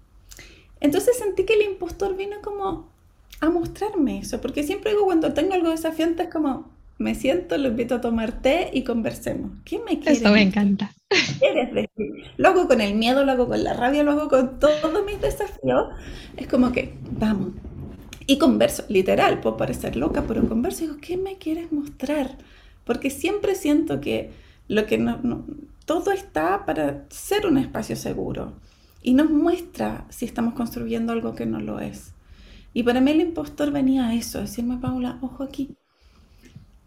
S2: Entonces sentí que el impostor vino como a mostrarme eso, porque siempre digo cuando tengo algo desafiante es como, me siento, lo invito a tomar té y conversemos. ¿Qué me quieres?
S1: Eso me encanta.
S2: ¿Quieres decir? Lo hago con el miedo, lo hago con la rabia, lo hago con todos mis desafíos. Es como que, vamos. Y converso, literal, puedo parecer loca, pero converso y digo, ¿qué me quieres mostrar? Porque siempre siento que lo que no, todo está para ser un espacio seguro y nos muestra si estamos construyendo algo que no lo es. Y para mí el impostor venía a eso, decirme, Paula, ojo aquí,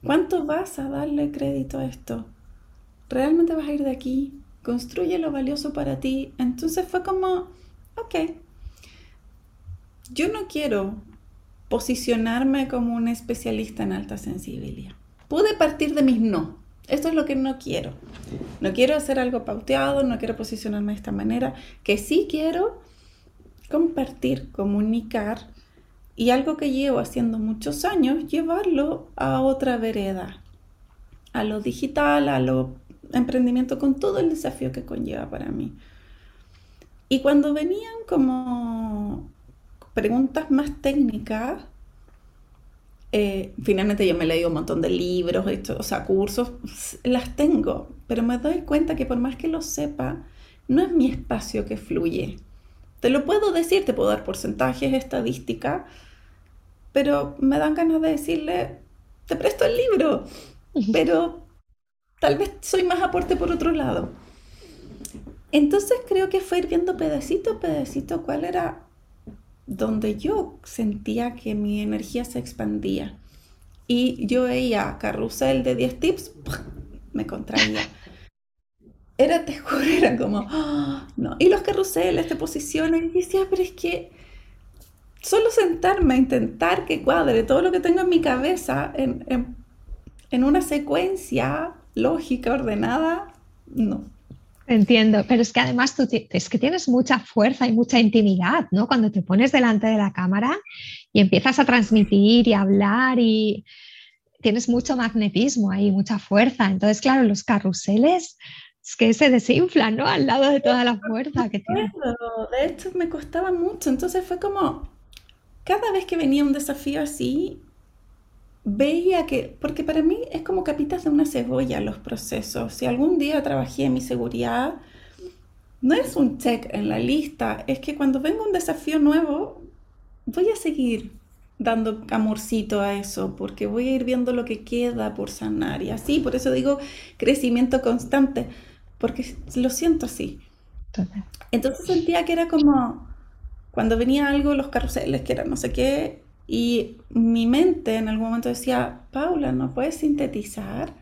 S2: ¿cuánto vas a darle crédito a esto? ¿Realmente vas a ir de aquí? Construye lo valioso para ti. Entonces fue como, ok, yo no quiero posicionarme como un especialista en alta sensibilidad. Pude partir de mis no. Esto es lo que no quiero. No quiero hacer algo pauteado, no quiero posicionarme de esta manera, que sí quiero compartir, comunicar y algo que llevo haciendo muchos años, llevarlo a otra vereda, a lo digital, a lo emprendimiento, con todo el desafío que conlleva para mí. Y cuando venían como preguntas más técnicas, eh, finalmente yo me he leído un montón de libros, o sea, cursos, las tengo, pero me doy cuenta que por más que lo sepa, no es mi espacio que fluye. Te lo puedo decir, te puedo dar porcentajes, estadística, pero me dan ganas de decirle, te presto el libro, pero tal vez soy más aporte por otro lado. Entonces creo que fue ir viendo pedacito a pedacito cuál era donde yo sentía que mi energía se expandía. Y yo veía carrusel de 10 tips, me contraía. Era, te juro, era como, ¡ah! no. Y los carruseles te posicionan y decía, pero es que solo sentarme a intentar que cuadre todo lo que tengo en mi cabeza en, en, en una secuencia lógica, ordenada, no.
S1: Entiendo, pero es que además tú es que tienes mucha fuerza y mucha intimidad, ¿no? Cuando te pones delante de la cámara y empiezas a transmitir y hablar y tienes mucho magnetismo ahí, mucha fuerza. Entonces, claro, los carruseles es que se desinflan, ¿no? Al lado de toda la fuerza que tienes.
S2: De hecho, me costaba mucho. Entonces fue como, cada vez que venía un desafío así, veía que, porque para mí es como capitas de una cebolla los procesos. Si algún día trabajé en mi seguridad, no es un check en la lista, es que cuando venga un desafío nuevo, voy a seguir dando amorcito a eso, porque voy a ir viendo lo que queda por sanar. Y así, por eso digo crecimiento constante, porque lo siento así. Entonces sentía que era como cuando venía algo, los carruseles, que era no sé qué, y mi mente en algún momento decía, Paula, ¿no puedes sintetizar?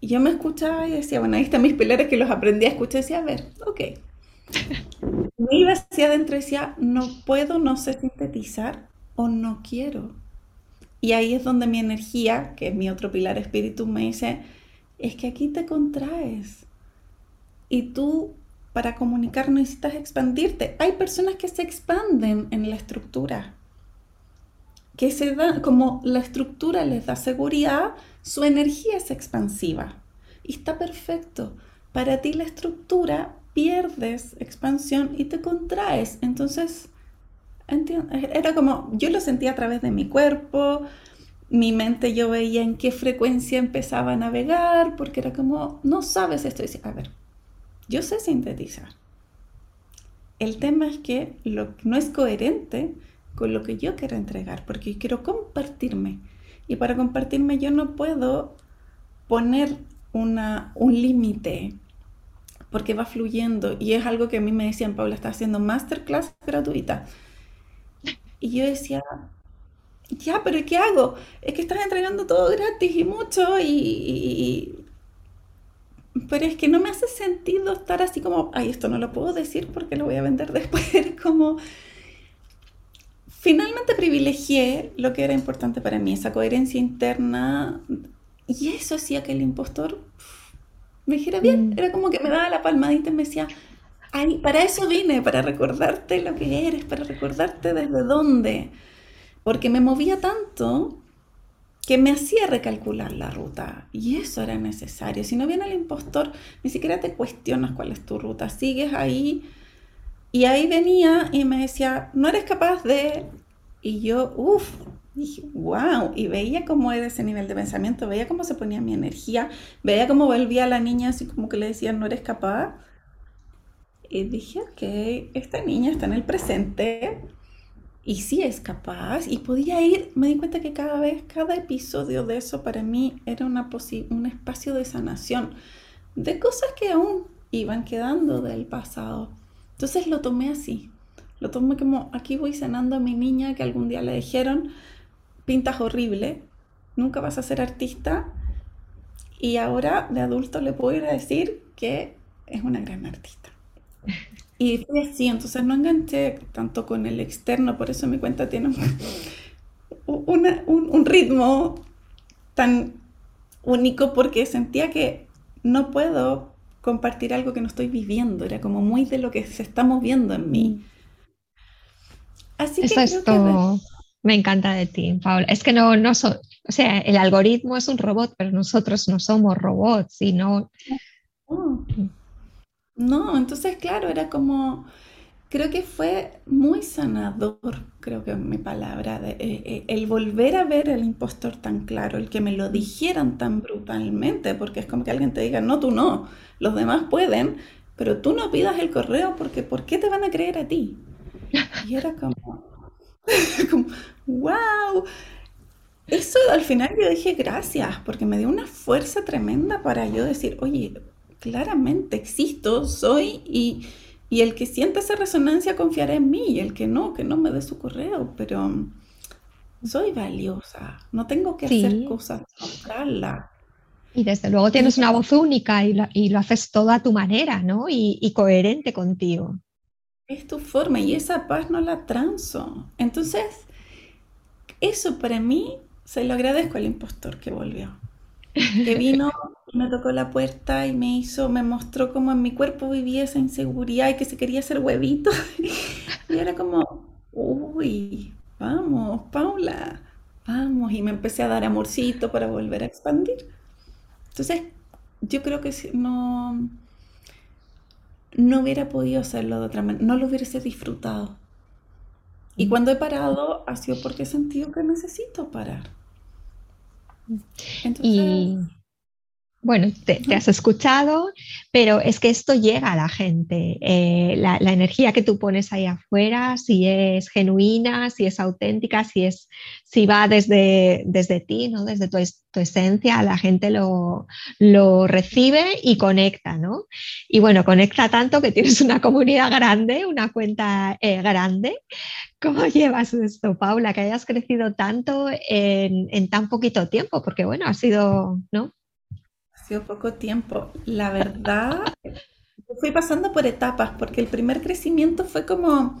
S2: Y yo me escuchaba y decía, bueno, ahí están mis pilares que los aprendí a escuchar. Y decía, a ver, ok. *laughs* Me iba hacia adentro y decía, no puedo, no sé sintetizar o no quiero. Y ahí es donde mi energía, que es mi otro pilar espíritu, me dice, es que aquí te contraes. Y tú para comunicar necesitas expandirte. Hay personas que se expanden en la estructura, que se da, como la estructura les da seguridad, su energía es expansiva. Y está perfecto. Para ti la estructura pierdes expansión y te contraes. Entonces, era como, yo lo sentía a través de mi cuerpo, mi mente yo veía en qué frecuencia empezaba a navegar, porque era como, no sabes esto. Y a ver, yo sé sintetizar. El tema es que no es coherente con lo que yo quiero entregar, porque quiero compartirme. Y para compartirme yo no puedo poner un límite, porque va fluyendo. Y es algo que a mí me decían, Paula, está haciendo masterclass gratuita. Y yo decía, ya, pero ¿qué hago? Es que estás entregando todo gratis y mucho y, pero es que no me hace sentido estar así como, ay, esto no lo puedo decir porque lo voy a vender *laughs* después. como, finalmente privilegié lo que era importante para mí, esa coherencia interna Y eso hacía que el impostor me dijera bien, mm. era como que me daba la palmadita y me decía, Ay, para eso vine, para recordarte lo que eres, para recordarte desde dónde. Porque me movía tanto que me hacía recalcular la ruta. Y eso era necesario. Si no viene el impostor, ni siquiera te cuestionas cuál es tu ruta. Sigues ahí. Y ahí venía y me decía, no eres capaz de... Y yo, uff, dije, wow. Y veía cómo era ese nivel de pensamiento, veía cómo se ponía mi energía, veía cómo volvía la niña así como que le decía, no eres capaz. Y dije, ok, esta niña está en el presente y sí es capaz. Y podía ir, me di cuenta que cada vez, cada episodio de eso para mí era una un espacio de sanación de cosas que aún iban quedando del pasado. Entonces lo tomé así. Lo tomé como, aquí voy sanando a mi niña que algún día le dijeron, pintas horrible, nunca vas a ser artista. Y ahora de adulto le puedo ir a decir que es una gran artista. Y fue así, entonces no enganché tanto con el externo, por eso mi cuenta tiene un, un, ritmo tan único porque sentía que no puedo compartir algo que no estoy viviendo, era como muy de lo que se está moviendo en mí.
S1: Así que esto me encanta de ti, Paula. Es que no, no o sea, el algoritmo es un robot, pero nosotros no somos robots y no...
S2: No, entonces claro, era como, creo que fue muy sanador, creo que mi palabra, de, eh, eh, el volver a ver el impostor tan claro, el que me lo dijeran tan brutalmente, porque es como que alguien te diga, no, tú no, los demás pueden, pero tú no pidas el correo porque ¿por qué te van a creer a ti? Y era como, *laughs* como wow. Eso al final yo dije gracias, porque me dio una fuerza tremenda para yo decir, oye, claramente existo, soy y, el que siente esa resonancia confiará en mí y el que no, que no me dé su correo, pero soy valiosa, no tengo que hacer cosas, mostrarla.
S1: Y desde luego tienes una voz única y lo, haces todo a tu manera, ¿no? Y, y, coherente contigo.
S2: Es tu forma y esa paz no la transo. Entonces, eso para mí se lo agradezco al impostor que volvió. Que *laughs* vino me tocó la puerta y me hizo, me mostró cómo en mi cuerpo vivía esa inseguridad y que se quería hacer huevito. *laughs* y era como, uy, vamos, Paula, vamos. Y me empecé a dar amorcito para volver a expandir. Entonces, yo creo que no, no hubiera podido hacerlo de otra manera, no lo hubiese disfrutado. Y mm. cuando he parado, ha sido porque he sentido que necesito parar.
S1: Entonces, bueno, te, has escuchado, pero es que esto llega a la gente. Eh, la, energía que tú pones ahí afuera, si es genuina, si es auténtica, si, es, si va desde, desde ti, ¿no? desde tu, esencia, la gente lo, recibe y conecta. ¿no? Y bueno, conecta tanto que tienes una comunidad grande, una cuenta eh, grande. ¿Cómo llevas esto, Paula, que hayas crecido tanto en, en tan poquito tiempo? Porque bueno, ha sido, ¿no?
S2: Poco tiempo. La verdad, fui pasando por etapas, porque el primer crecimiento fue como,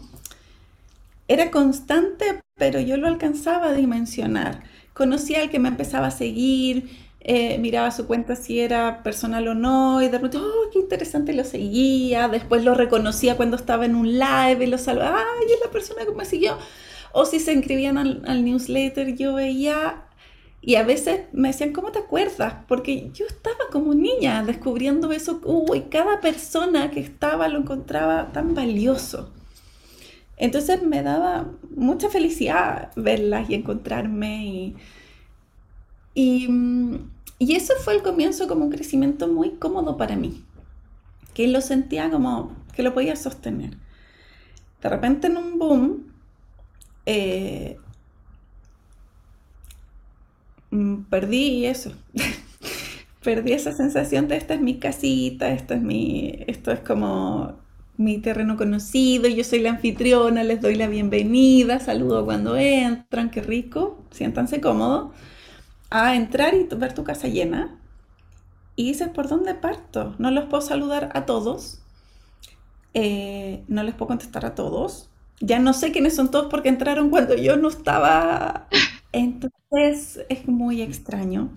S2: era constante, pero yo lo alcanzaba a dimensionar. Conocía al que me empezaba a seguir, eh, miraba su cuenta si era personal o no, y de repente, oh, qué interesante, lo seguía. Después lo reconocía cuando estaba en un live y lo saludaba, ay, es la persona que me siguió. O si se inscribían al newsletter, yo veía y a veces me decían, ¿cómo te acuerdas? Porque yo estaba como niña descubriendo eso, y cada persona que estaba lo encontraba tan valioso. Entonces me daba mucha felicidad verlas y encontrarme. Y, y, y, eso fue el comienzo como un crecimiento muy cómodo para mí, que lo sentía como que lo podía sostener. De repente en un boom, eh, Mm, perdí eso. *laughs* perdí esa sensación de esta es mi casita, esto es mi, esto es como mi terreno conocido, yo soy la anfitriona, les doy la bienvenida, saludo cuando entran, qué rico, siéntanse cómodos, a entrar y ver tu casa llena. Y dices, ¿por dónde parto? No los puedo saludar a todos, eh, no les puedo contestar a todos. Ya no sé quiénes son todos porque entraron cuando yo no estaba. Entonces es muy extraño.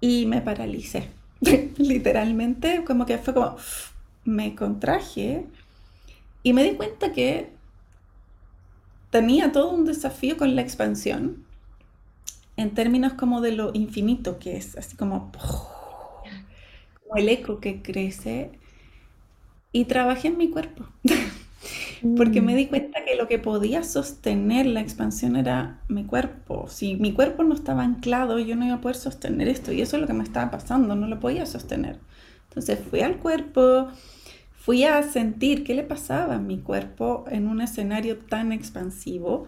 S2: y me paralicé. *laughs* Literalmente, como que fue como, me contraje y me di cuenta que tenía todo un desafío con la expansión en términos como de lo infinito que es, así como, el eco que crece. Y trabajé en mi cuerpo. *laughs* Porque me mm. di cuenta que lo que podía sostener la expansión era mi cuerpo. Si mi cuerpo no estaba anclado, yo no iba a poder sostener esto. Y eso es lo que me estaba pasando, no lo podía sostener. Entonces fui al cuerpo, fui a sentir qué le pasaba a mi cuerpo en un escenario tan expansivo.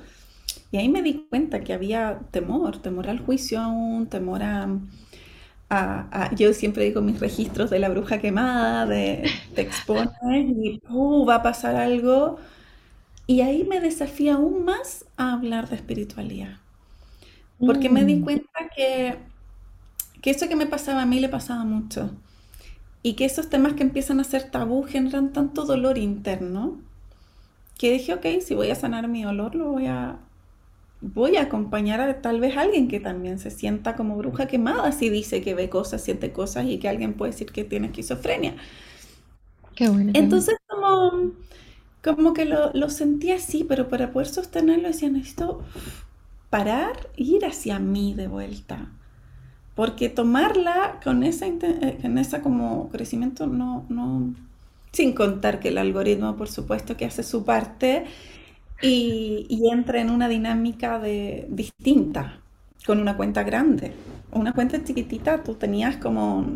S2: Y ahí me di cuenta que había temor, temor al juicio aún, temor a, yo siempre digo mis registros de la bruja quemada, de te expones y uh, va a pasar algo. Y ahí me desafía aún más a hablar de espiritualidad. Porque me di mm. cuenta que, que eso que me pasaba a mí le pasaba mucho. Y que esos temas que empiezan a ser tabú generan tanto dolor interno que dije, ok, si voy a sanar mi dolor, lo voy a, voy a acompañar a tal vez alguien que también se sienta como bruja quemada si dice que ve cosas, siente cosas y que alguien puede decir que tiene esquizofrenia. Qué bueno. Entonces como, como que lo, lo sentí así, pero para poder sostenerlo decía, necesito parar e ir hacia mí de vuelta. Porque tomarla con esa, eh, con esa como crecimiento no, no, sin contar que el algoritmo, por supuesto, que hace su parte, y, entra en una dinámica de, distinta con una cuenta grande. Una cuenta chiquitita, tú tenías como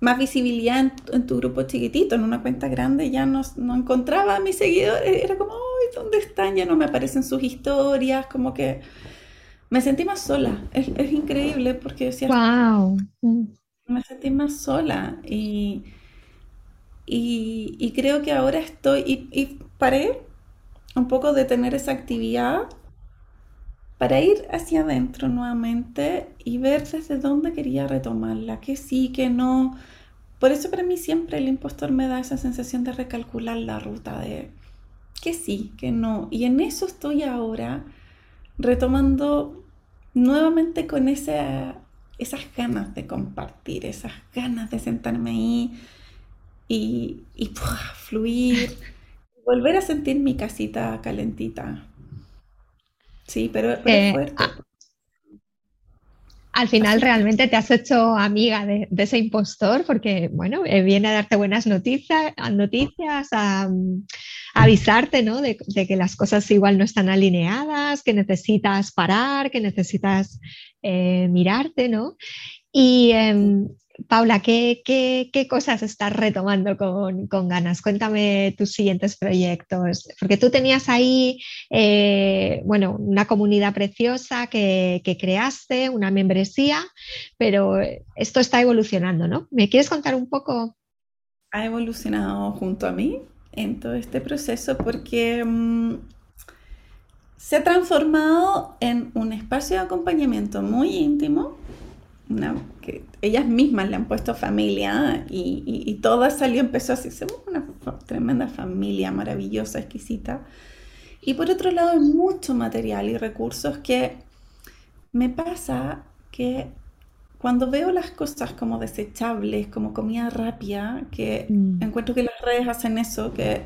S2: más visibilidad en, tu grupo chiquitito, en una cuenta grande ya no, no encontraba a mis seguidores, era como, ay, ¿dónde están? Ya no me aparecen sus historias, como que me sentí más sola. Es, es increíble porque decía, wow. Me sentí más sola y, y, y creo que ahora estoy, y, y paré un poco de tener esa actividad para ir hacia adentro nuevamente y ver desde dónde quería retomarla, que sí, que no. Por eso para mí siempre el impostor me da esa sensación de recalcular la ruta, de que sí, que no. Y en eso estoy ahora retomando nuevamente con esa, esas ganas de compartir, esas ganas de sentarme ahí y, y fluir volver a sentir mi casita calentita. Sí, pero, eh, fuerte.
S1: al final realmente te has hecho amiga de, ese impostor porque, bueno, eh, viene a darte buenas noticias, noticias a, avisarte, ¿no? De, que las cosas igual no están alineadas, que necesitas parar, que necesitas eh, mirarte, ¿no? Y, em, Paula, ¿qué, cosas estás retomando con, ganas? Cuéntame tus siguientes proyectos, porque tú tenías ahí, eh, bueno, una comunidad preciosa que, creaste, una membresía, pero esto está evolucionando, ¿no? ¿Me quieres contar un poco?
S2: Ha evolucionado junto a mí en todo este proceso porque mm, se ha transformado en un espacio de acompañamiento muy íntimo que ellas mismas le han puesto familia y, y, toda salió, empezó así, somos una tremenda familia maravillosa, exquisita. Y por otro lado, hay mucho material y recursos que me pasa que cuando veo las cosas como desechables, como comida rápida, que mm. encuentro que las redes hacen eso, que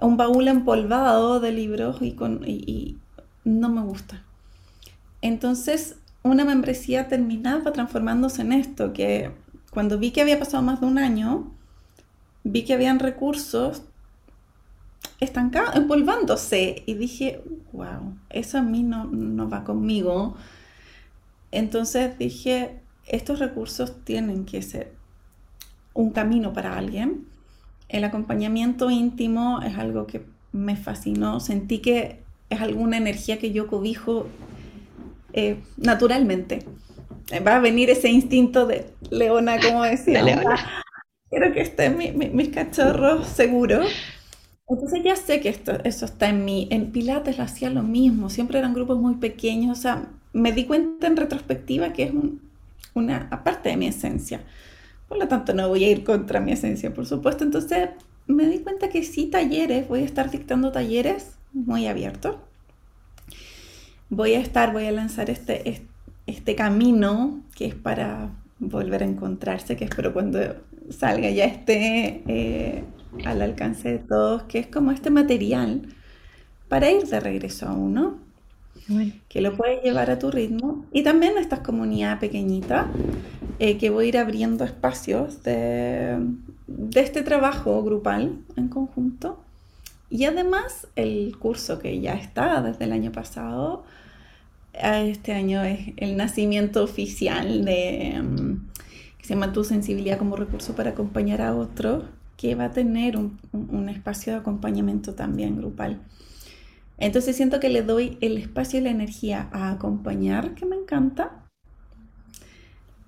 S2: un baúl empolvado de libros y, con, y no me gusta. Entonces una membresía terminaba transformándose en esto, que cuando vi que había pasado más de un año, vi que habían recursos estancados, empolvándose, y dije, wow, eso a mí no, no va conmigo. Entonces dije, estos recursos tienen que ser un camino para alguien. El acompañamiento íntimo es algo que me fascinó, sentí que es alguna energía que yo cobijo eh, naturalmente. Eh, va a venir ese instinto de leona, como decía. Quiero que estén mis cachorros seguros. Entonces ya sé que esto, eso está en mí. En Pilates lo hacía lo mismo, siempre eran grupos muy pequeños. O sea, me di cuenta en retrospectiva que es una aparte de mi esencia. Por lo tanto, no voy a ir contra mi esencia, por supuesto. Entonces me di cuenta que sí, talleres, voy a estar dictando talleres muy abiertos voy a estar, voy a lanzar este, este camino que es para volver a encontrarse, que espero cuando salga ya esté eh, al alcance de todos, que es como este material para ir de regreso a uno, que lo puedes llevar a tu ritmo. Y también esta comunidad pequeñita, eh, que voy a ir abriendo espacios de, de este trabajo grupal en conjunto. Y además el curso que ya está desde el año pasado, este año es el nacimiento oficial de, que se llama Tu sensibilidad como recurso para acompañar a otros, que va a tener un, un, espacio de acompañamiento también grupal. Entonces siento que le doy el espacio y la energía a acompañar, que me encanta,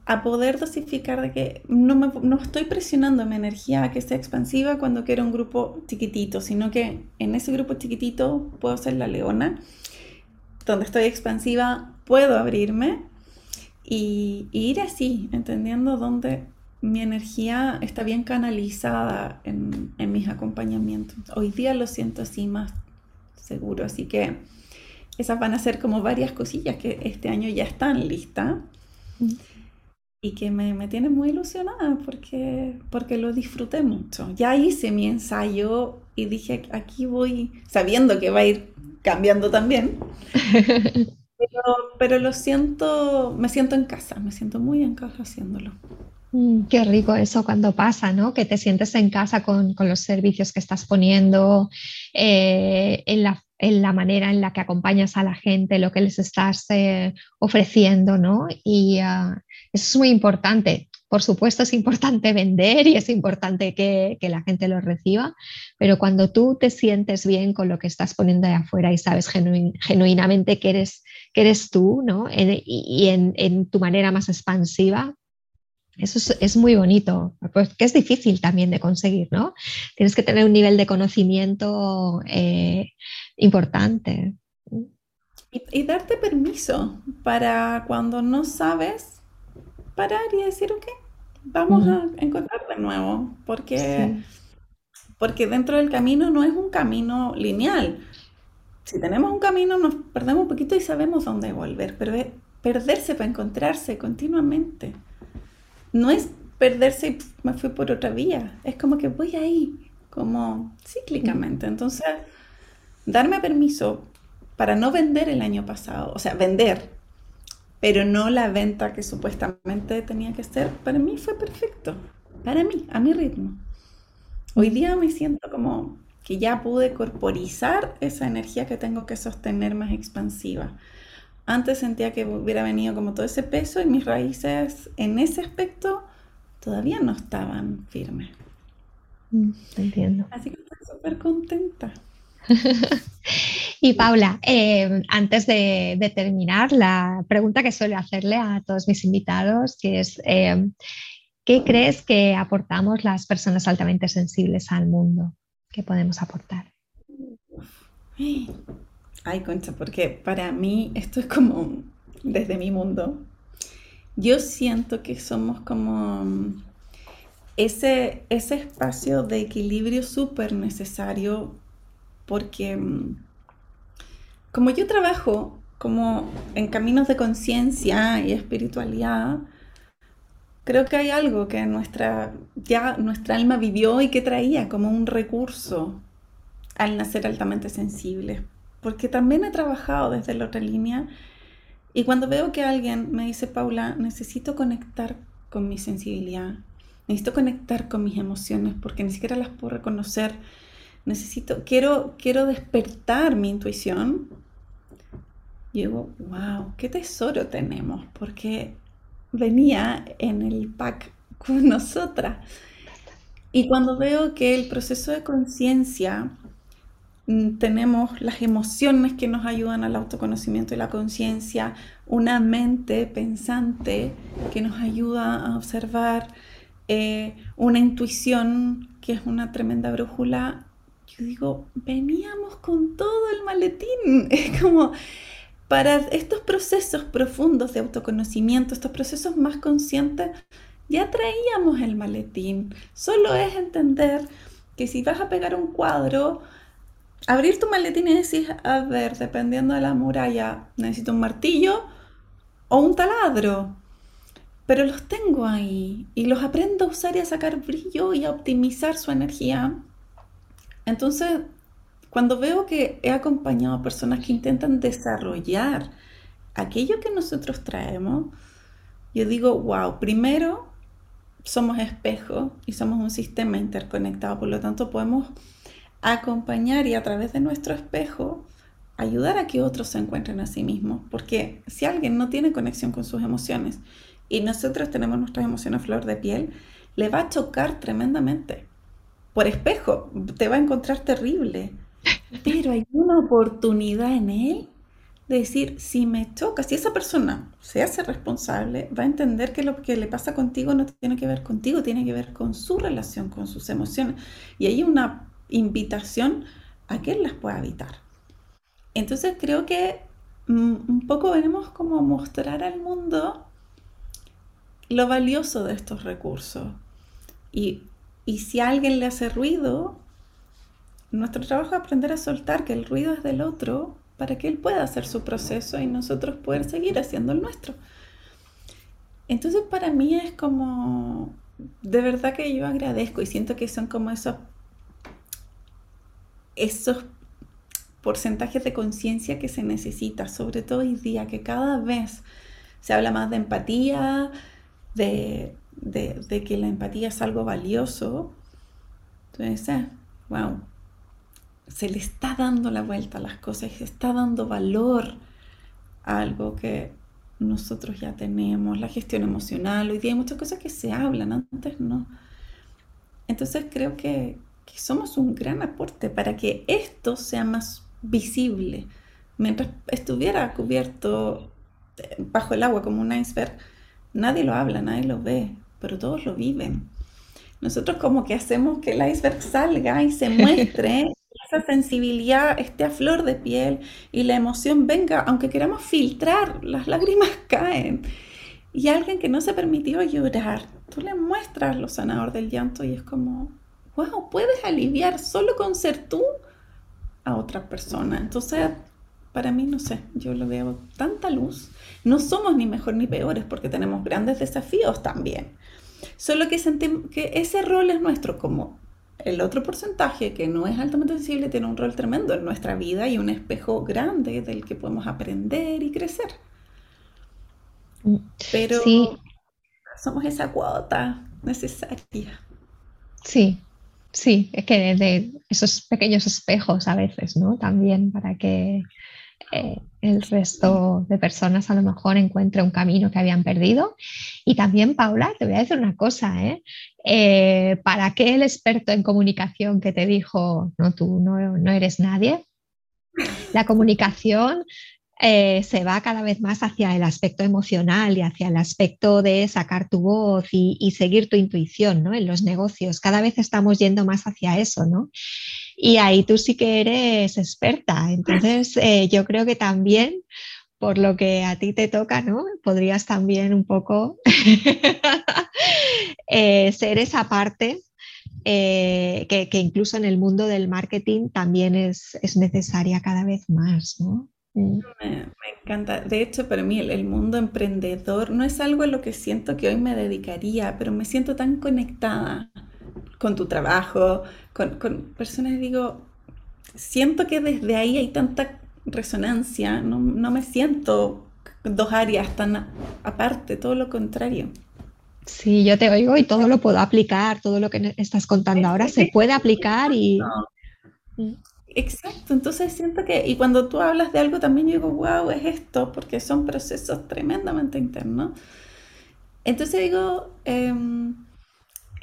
S2: a poder dosificar de que no, me, no estoy presionando mi energía a que sea expansiva cuando quiero un grupo chiquitito, sino que en ese grupo chiquitito puedo ser la leona donde estoy expansiva, puedo abrirme y, ir así, entendiendo dónde mi energía está bien canalizada en, mis acompañamientos. Hoy día lo siento así más seguro, así que esas van a ser como varias cosillas que este año ya están listas mm. y que me, me tienen muy ilusionada porque, porque lo disfruté mucho. Ya hice mi ensayo y dije, aquí voy sabiendo que va a ir cambiando también. *laughs* Pero, lo siento, me siento en casa, me siento muy en casa haciéndolo.
S1: Mm, qué rico eso cuando pasa, ¿no? Que te sientes en casa con, los servicios que estás poniendo, eh, en, la, en, la, manera en la que acompañas a la gente, lo que les estás eh, ofreciendo, ¿no? Y ah, eso es muy importante. Por supuesto es importante vender y es importante que, la gente lo reciba, pero cuando tú te sientes bien con lo que estás poniendo de afuera y sabes genuinamente que eres, que eres tú, ¿no? y, en, tu manera más expansiva, eso es, muy bonito, porque es difícil también de conseguir, ¿no? Tienes que tener un nivel de conocimiento eh, importante.
S2: y, darte permiso para cuando no sabes parar y decir, ok, vamos a encontrar de nuevo, porque, porque dentro del camino no es un camino lineal. Si tenemos un camino nos perdemos un poquito y sabemos dónde volver, pero es perderse para encontrarse continuamente. No es perderse y me fui por otra vía, es como que voy ahí, como cíclicamente. Entonces, darme permiso para no vender el año pasado, o sea, vender, pero no la venta que supuestamente tenía que ser, para mí fue perfecto, para mí, a mi ritmo. Hoy día me siento como que ya pude corporizar esa energía que tengo que sostener más expansiva. Antes sentía que hubiera venido como todo ese peso y mis raíces en ese aspecto todavía no estaban firmes.
S1: Mm, entiendo.
S2: Así que estoy súper contenta. *laughs*
S1: y Paula, eh, antes de, terminar, la pregunta que suelo hacerle a todos mis invitados, que es, eh, ¿qué crees que aportamos las personas altamente sensibles al mundo? ¿Qué podemos aportar?
S2: Ay, concha, porque para mí esto es como desde mi mundo. Yo siento que somos como ese, ese espacio de equilibrio súper necesario porque mm, como yo trabajo como en caminos de conciencia y espiritualidad, creo que hay algo que nuestra, ya nuestra alma vivió y que traía como un recurso al nacer altamente sensible. Porque también he trabajado desde la otra línea y cuando veo que alguien me dice, Paula, necesito conectar con mi sensibilidad, necesito conectar con mis emociones porque ni siquiera las puedo reconocer necesito, quiero, quiero despertar mi intuición. Y digo, wow, qué tesoro tenemos, porque venía en el pack con *laughs* nosotras. Y cuando veo que el proceso de conciencia mm, tenemos las emociones que nos ayudan al autoconocimiento y la conciencia, una mente pensante que nos ayuda a observar, eh, una intuición que es una tremenda brújula yo digo, veníamos con todo el maletín. *laughs* Es como para estos procesos profundos de autoconocimiento, estos procesos más conscientes, ya traíamos el maletín. Solo es entender que si vas a pegar un cuadro, abrir tu maletín y decir, a ver, dependiendo de la muralla, necesito un martillo o un taladro, pero los tengo ahí y los aprendo a usar y a sacar brillo y a optimizar su energía. Entonces, cuando veo que he acompañado a personas que intentan desarrollar aquello que nosotros traemos, yo digo, wow, primero somos espejo y somos un sistema interconectado, por lo tanto podemos acompañar y a través de nuestro espejo ayudar a que otros se encuentren a sí mismos, porque si alguien no tiene conexión con sus emociones y nosotros tenemos nuestras emociones a flor de piel, le va a chocar tremendamente. Por espejo, te va a encontrar terrible, pero hay una oportunidad en él de decir, si me choca, si esa persona se hace responsable, va a entender que lo que le pasa contigo no tiene que ver contigo, tiene que ver con su relación, con sus emociones. Y hay una invitación a que él las pueda evitar. Entonces creo que mm, un poco venimos como mostrar al mundo lo valioso de estos recursos. Y, y si alguien le hace ruido, nuestro trabajo es aprender a soltar que el ruido es del otro para que él pueda hacer su proceso y nosotros poder seguir haciendo el nuestro. Entonces para mí es como, de verdad que yo agradezco y siento que son como esos, esos porcentajes de conciencia que se necesita, sobre todo hoy día, que cada vez se habla más de empatía, de, que la empatía es algo valioso. Entonces, wow, se le está dando la vuelta a las cosas se está dando valor a algo que nosotros ya tenemos, la gestión emocional. Hoy día hay muchas cosas que se hablan, antes no. Entonces creo que, somos un gran aporte para que esto sea más visible. Mientras estuviera cubierto eh, bajo el agua como un iceberg, nadie lo habla, nadie lo ve, pero todos lo viven. Nosotros como que hacemos que el iceberg salga y se muestre *laughs* esa sensibilidad esté a flor de piel y la emoción venga, aunque queramos filtrar, las lágrimas *laughs* caen. Y alguien que no se permitió llorar, tú le muestras lo sanador del llanto y es como, wow, puedes aliviar solo con ser tú a otra persona. Entonces, para mí, no sé, yo lo veo tanta luz. No somos ni mejor ni peores porque tenemos grandes desafíos también. Solo que sentimos que ese rol es nuestro como el otro porcentaje, que no es altamente sensible, tiene un rol tremendo en nuestra vida y un espejo grande del que podemos aprender y crecer. Pero somos esa cuota necesaria.
S1: Sí, sí, es que de esos pequeños espejos a veces, ¿no? También para que eh, el resto de personas a lo mejor encuentre un camino que habían perdido. Y también, Paula, te voy a decir una cosa, ¿eh? Eh, para aquel experto en comunicación que te dijo, no, tú no, eres nadie, la comunicación se va cada vez más hacia el aspecto emocional y hacia el aspecto de sacar tu voz y, y, seguir tu intuición ¿no? en los negocios. Cada vez estamos yendo más hacia eso, ¿no? Y ahí tú sí que eres experta. Entonces, eh, yo creo que también, por lo que a ti te toca, ¿no? Podrías también un poco *laughs* eh, ser esa parte eh, que, incluso en el mundo del marketing también es, necesaria cada vez más, ¿no?
S2: Mm. Me, encanta. De hecho, para mí el, mundo emprendedor no es algo a lo que siento que hoy me dedicaría, pero me siento tan conectada con tu trabajo, con, con personas, digo, siento que desde ahí hay tanta resonancia, no, no me siento dos áreas tan aparte, todo lo contrario.
S1: Sí, yo te oigo y todo lo puedo aplicar, todo lo que estás contando ahora se puede aplicar y...
S2: Exacto, entonces siento que, y cuando tú hablas de algo también yo digo, wow, es esto, porque son procesos tremendamente internos. Entonces digo, eh,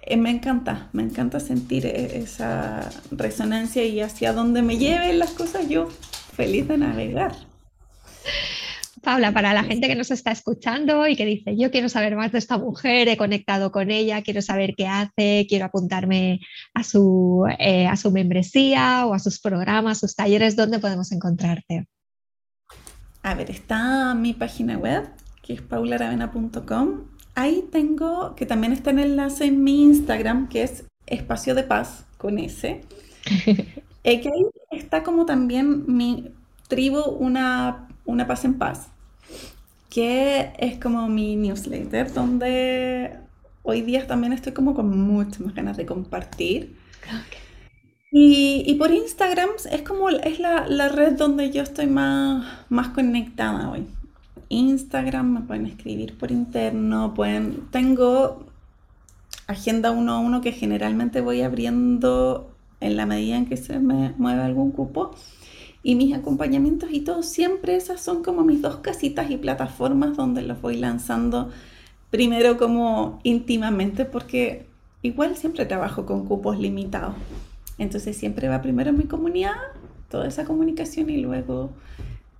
S2: eh, me encanta, me encanta sentir e-, esa resonancia y hacia dónde me lleven las cosas, yo feliz de navegar.
S1: Paula, para la gente que nos está escuchando y que dice, yo quiero saber más de esta mujer, he conectado con ella, quiero saber qué hace, quiero apuntarme a su, eh, a su membresía o a sus programas, sus talleres, ¿dónde podemos encontrarte?
S2: A ver, está mi página web, que es paularavena.com Ahí tengo, que también está en el enlace en mi Instagram, que es Espacio de Paz con S. *laughs* eh, que ahí está como también mi tribu, una, una paz en paz, que es como mi newsletter, donde hoy día también estoy como con muchas más ganas de compartir. Y, por Instagram es como es la, red donde yo estoy más, más conectada hoy. Instagram, me pueden escribir por interno, pueden, tengo agenda uno a uno que generalmente voy abriendo en la medida en que se me mueve algún cupo. Y mis acompañamientos y todo, siempre esas son como mis dos casitas y plataformas donde los voy lanzando primero como íntimamente, porque igual siempre trabajo con cupos limitados. Entonces siempre va primero mi comunidad, toda esa comunicación y luego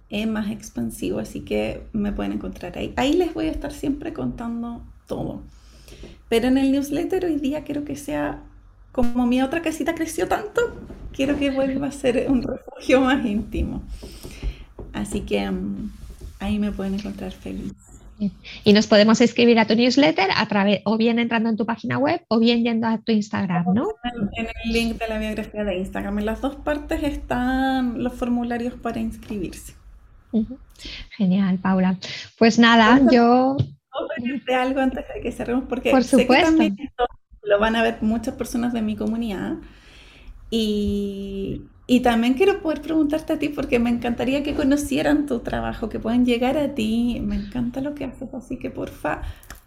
S2: es más expansivo, así que me pueden encontrar ahí. Ahí les voy a estar siempre contando todo. Pero en el newsletter hoy día quiero que sea como mi otra casita creció tanto, quiero que vuelva a ser un refugio más íntimo. Así que mm, ahí me pueden encontrar feliz.
S1: Y nos podemos escribir a tu newsletter a través, o bien entrando en tu página web o bien yendo a tu Instagram, ¿no?
S2: En, el link de la biografía de Instagram. En las dos partes están los formularios para inscribirse.
S1: Genial, Paula. Pues nada, yo.
S2: De algo antes de que cerremos, porque Por supuesto. lo van a ver muchas personas de mi comunidad. Y, y también quiero poder preguntarte a ti porque me encantaría que conocieran tu trabajo, que puedan llegar a ti. Me encanta lo que haces, así que porfa,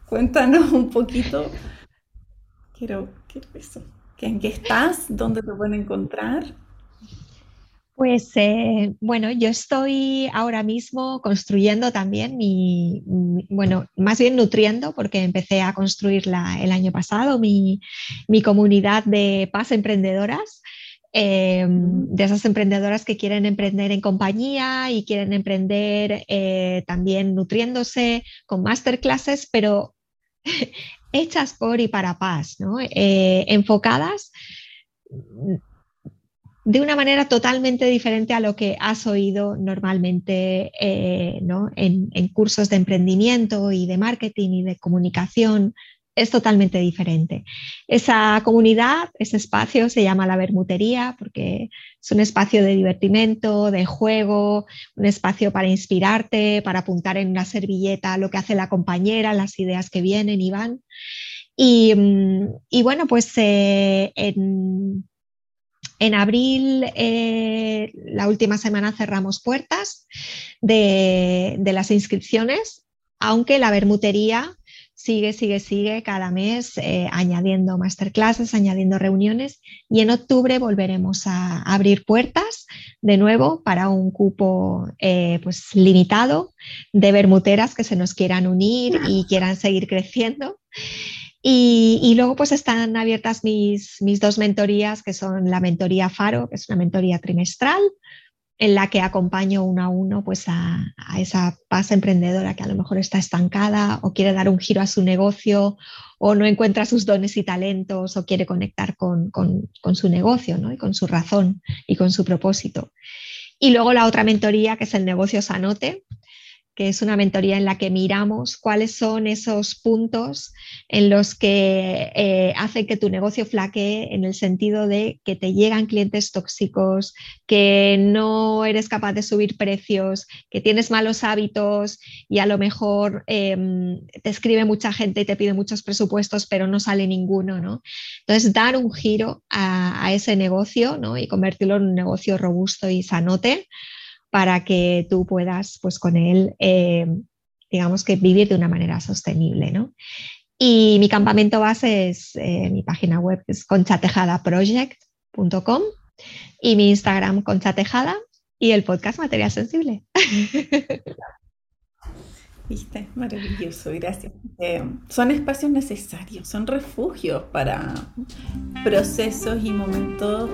S2: cuéntanos un poquito. Quiero, quiero eso. ¿En qué estás? ¿Dónde te pueden encontrar?
S1: Pues eh, bueno, yo estoy ahora mismo construyendo también mi, bueno, más bien nutriendo, porque empecé a construirla el año pasado, mi, mi comunidad de paz emprendedoras. Em, de esas emprendedoras que quieren emprender en compañía y quieren emprender eh, también nutriéndose con masterclasses, pero *laughs* hechas por y para paz, ¿no? Eh, enfocadas de una manera totalmente diferente a lo que has oído normalmente eh, ¿no? en, cursos de emprendimiento y de marketing y de comunicación es totalmente diferente. Esa comunidad, ese espacio se llama la Bermutería porque es un espacio de divertimento, de juego, un espacio para inspirarte, para apuntar en una servilleta lo que hace la compañera, las ideas que vienen y van. Y, mm, bueno, pues eh, en, abril, eh, la última semana, cerramos puertas de, de las inscripciones, aunque la Bermutería sigue, sigue, sigue cada mes eh, añadiendo masterclasses, añadiendo reuniones y en octubre volveremos a abrir puertas de nuevo para un cupo eh, pues limitado de bermuteras que se nos quieran unir y quieran seguir creciendo. Y, luego pues están abiertas mis, mis dos mentorías, que son la mentoría Faro, que es una mentoría trimestral, en la que acompaño uno a uno pues a, esa paz emprendedora que a lo mejor está estancada o quiere dar un giro a su negocio o no encuentra sus dones y talentos o quiere conectar con, su negocio ¿no? y con su razón y con su propósito. Y luego la otra mentoría que es el negocio Sanote, que es una mentoría en la que miramos cuáles son esos puntos en los que eh, hacen que tu negocio flaquee en el sentido de que te llegan clientes tóxicos, que no eres capaz de subir precios, que tienes malos hábitos y a lo mejor em, te escribe mucha gente y te pide muchos presupuestos, pero no sale ninguno. ¿no? Entonces, dar un giro a, ese negocio ¿no? y convertirlo en un negocio robusto y sanote para que tú puedas, pues con él, eh, digamos que vivir de una manera sostenible, ¿no? Y mi campamento base es eh, mi página web, es conchatejadaproject.com y mi Instagram conchatejada y el podcast Material Sensible. *laughs*
S2: Viste, maravilloso, gracias. Eh, son espacios necesarios, son refugios para procesos y momentos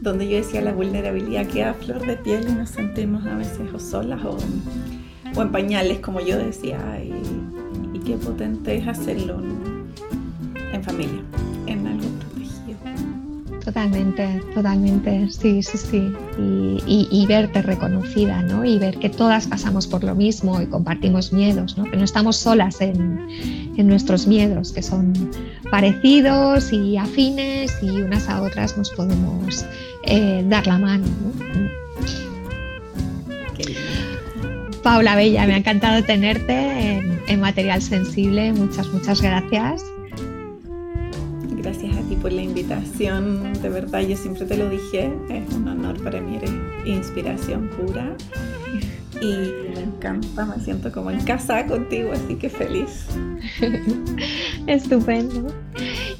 S2: donde yo decía la vulnerabilidad queda a flor de piel y nos sentimos a veces o solas o, en pañales, como yo decía, y, qué potente es hacerlo en familia.
S1: Totalmente, totalmente, sí, sí, sí. Y, verte reconocida, ¿no? Y ver que todas pasamos por lo mismo y compartimos miedos, ¿no? Que no estamos solas en, en nuestros miedos, que son parecidos y afines y unas a otras nos podemos eh, dar la mano. Paula Bella, me ha encantado tenerte en, Material Sensible. Muchas, muchas gracias.
S2: Gracias a ti por la invitación. De verdad, yo siempre te lo dije, es un honor para mí, eres inspiración pura. Y me encanta, me siento como en casa contigo, así que feliz. *laughs*
S1: Estupendo.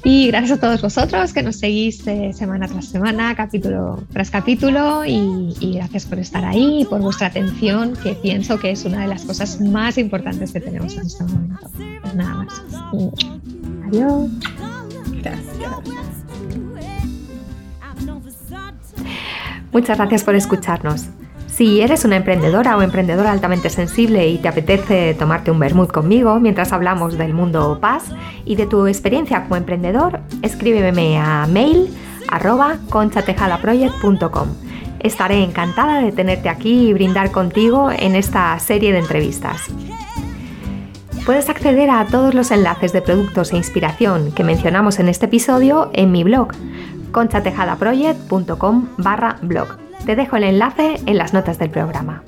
S1: Y gracias a todos vosotros que nos seguís eh, semana tras semana, capítulo tras capítulo, y, gracias por estar ahí y por vuestra atención, que pienso que es una de las cosas más importantes que tenemos en este momento. Pues nada más. adiós.
S3: Muchas gracias por escucharnos. Si eres una emprendedora o emprendedor altamente sensible y te apetece tomarte un vermut conmigo mientras hablamos del mundo paz y de tu experiencia como emprendedor, escríbeme a mail arroba conchatejadaproject.com. Estaré encantada de tenerte aquí y brindar contigo en esta serie de entrevistas. Puedes acceder a todos los enlaces de productos e inspiración que mencionamos en este episodio en mi blog conchatejadaproject.com barra blog. Te dejo el enlace en las notas del programa.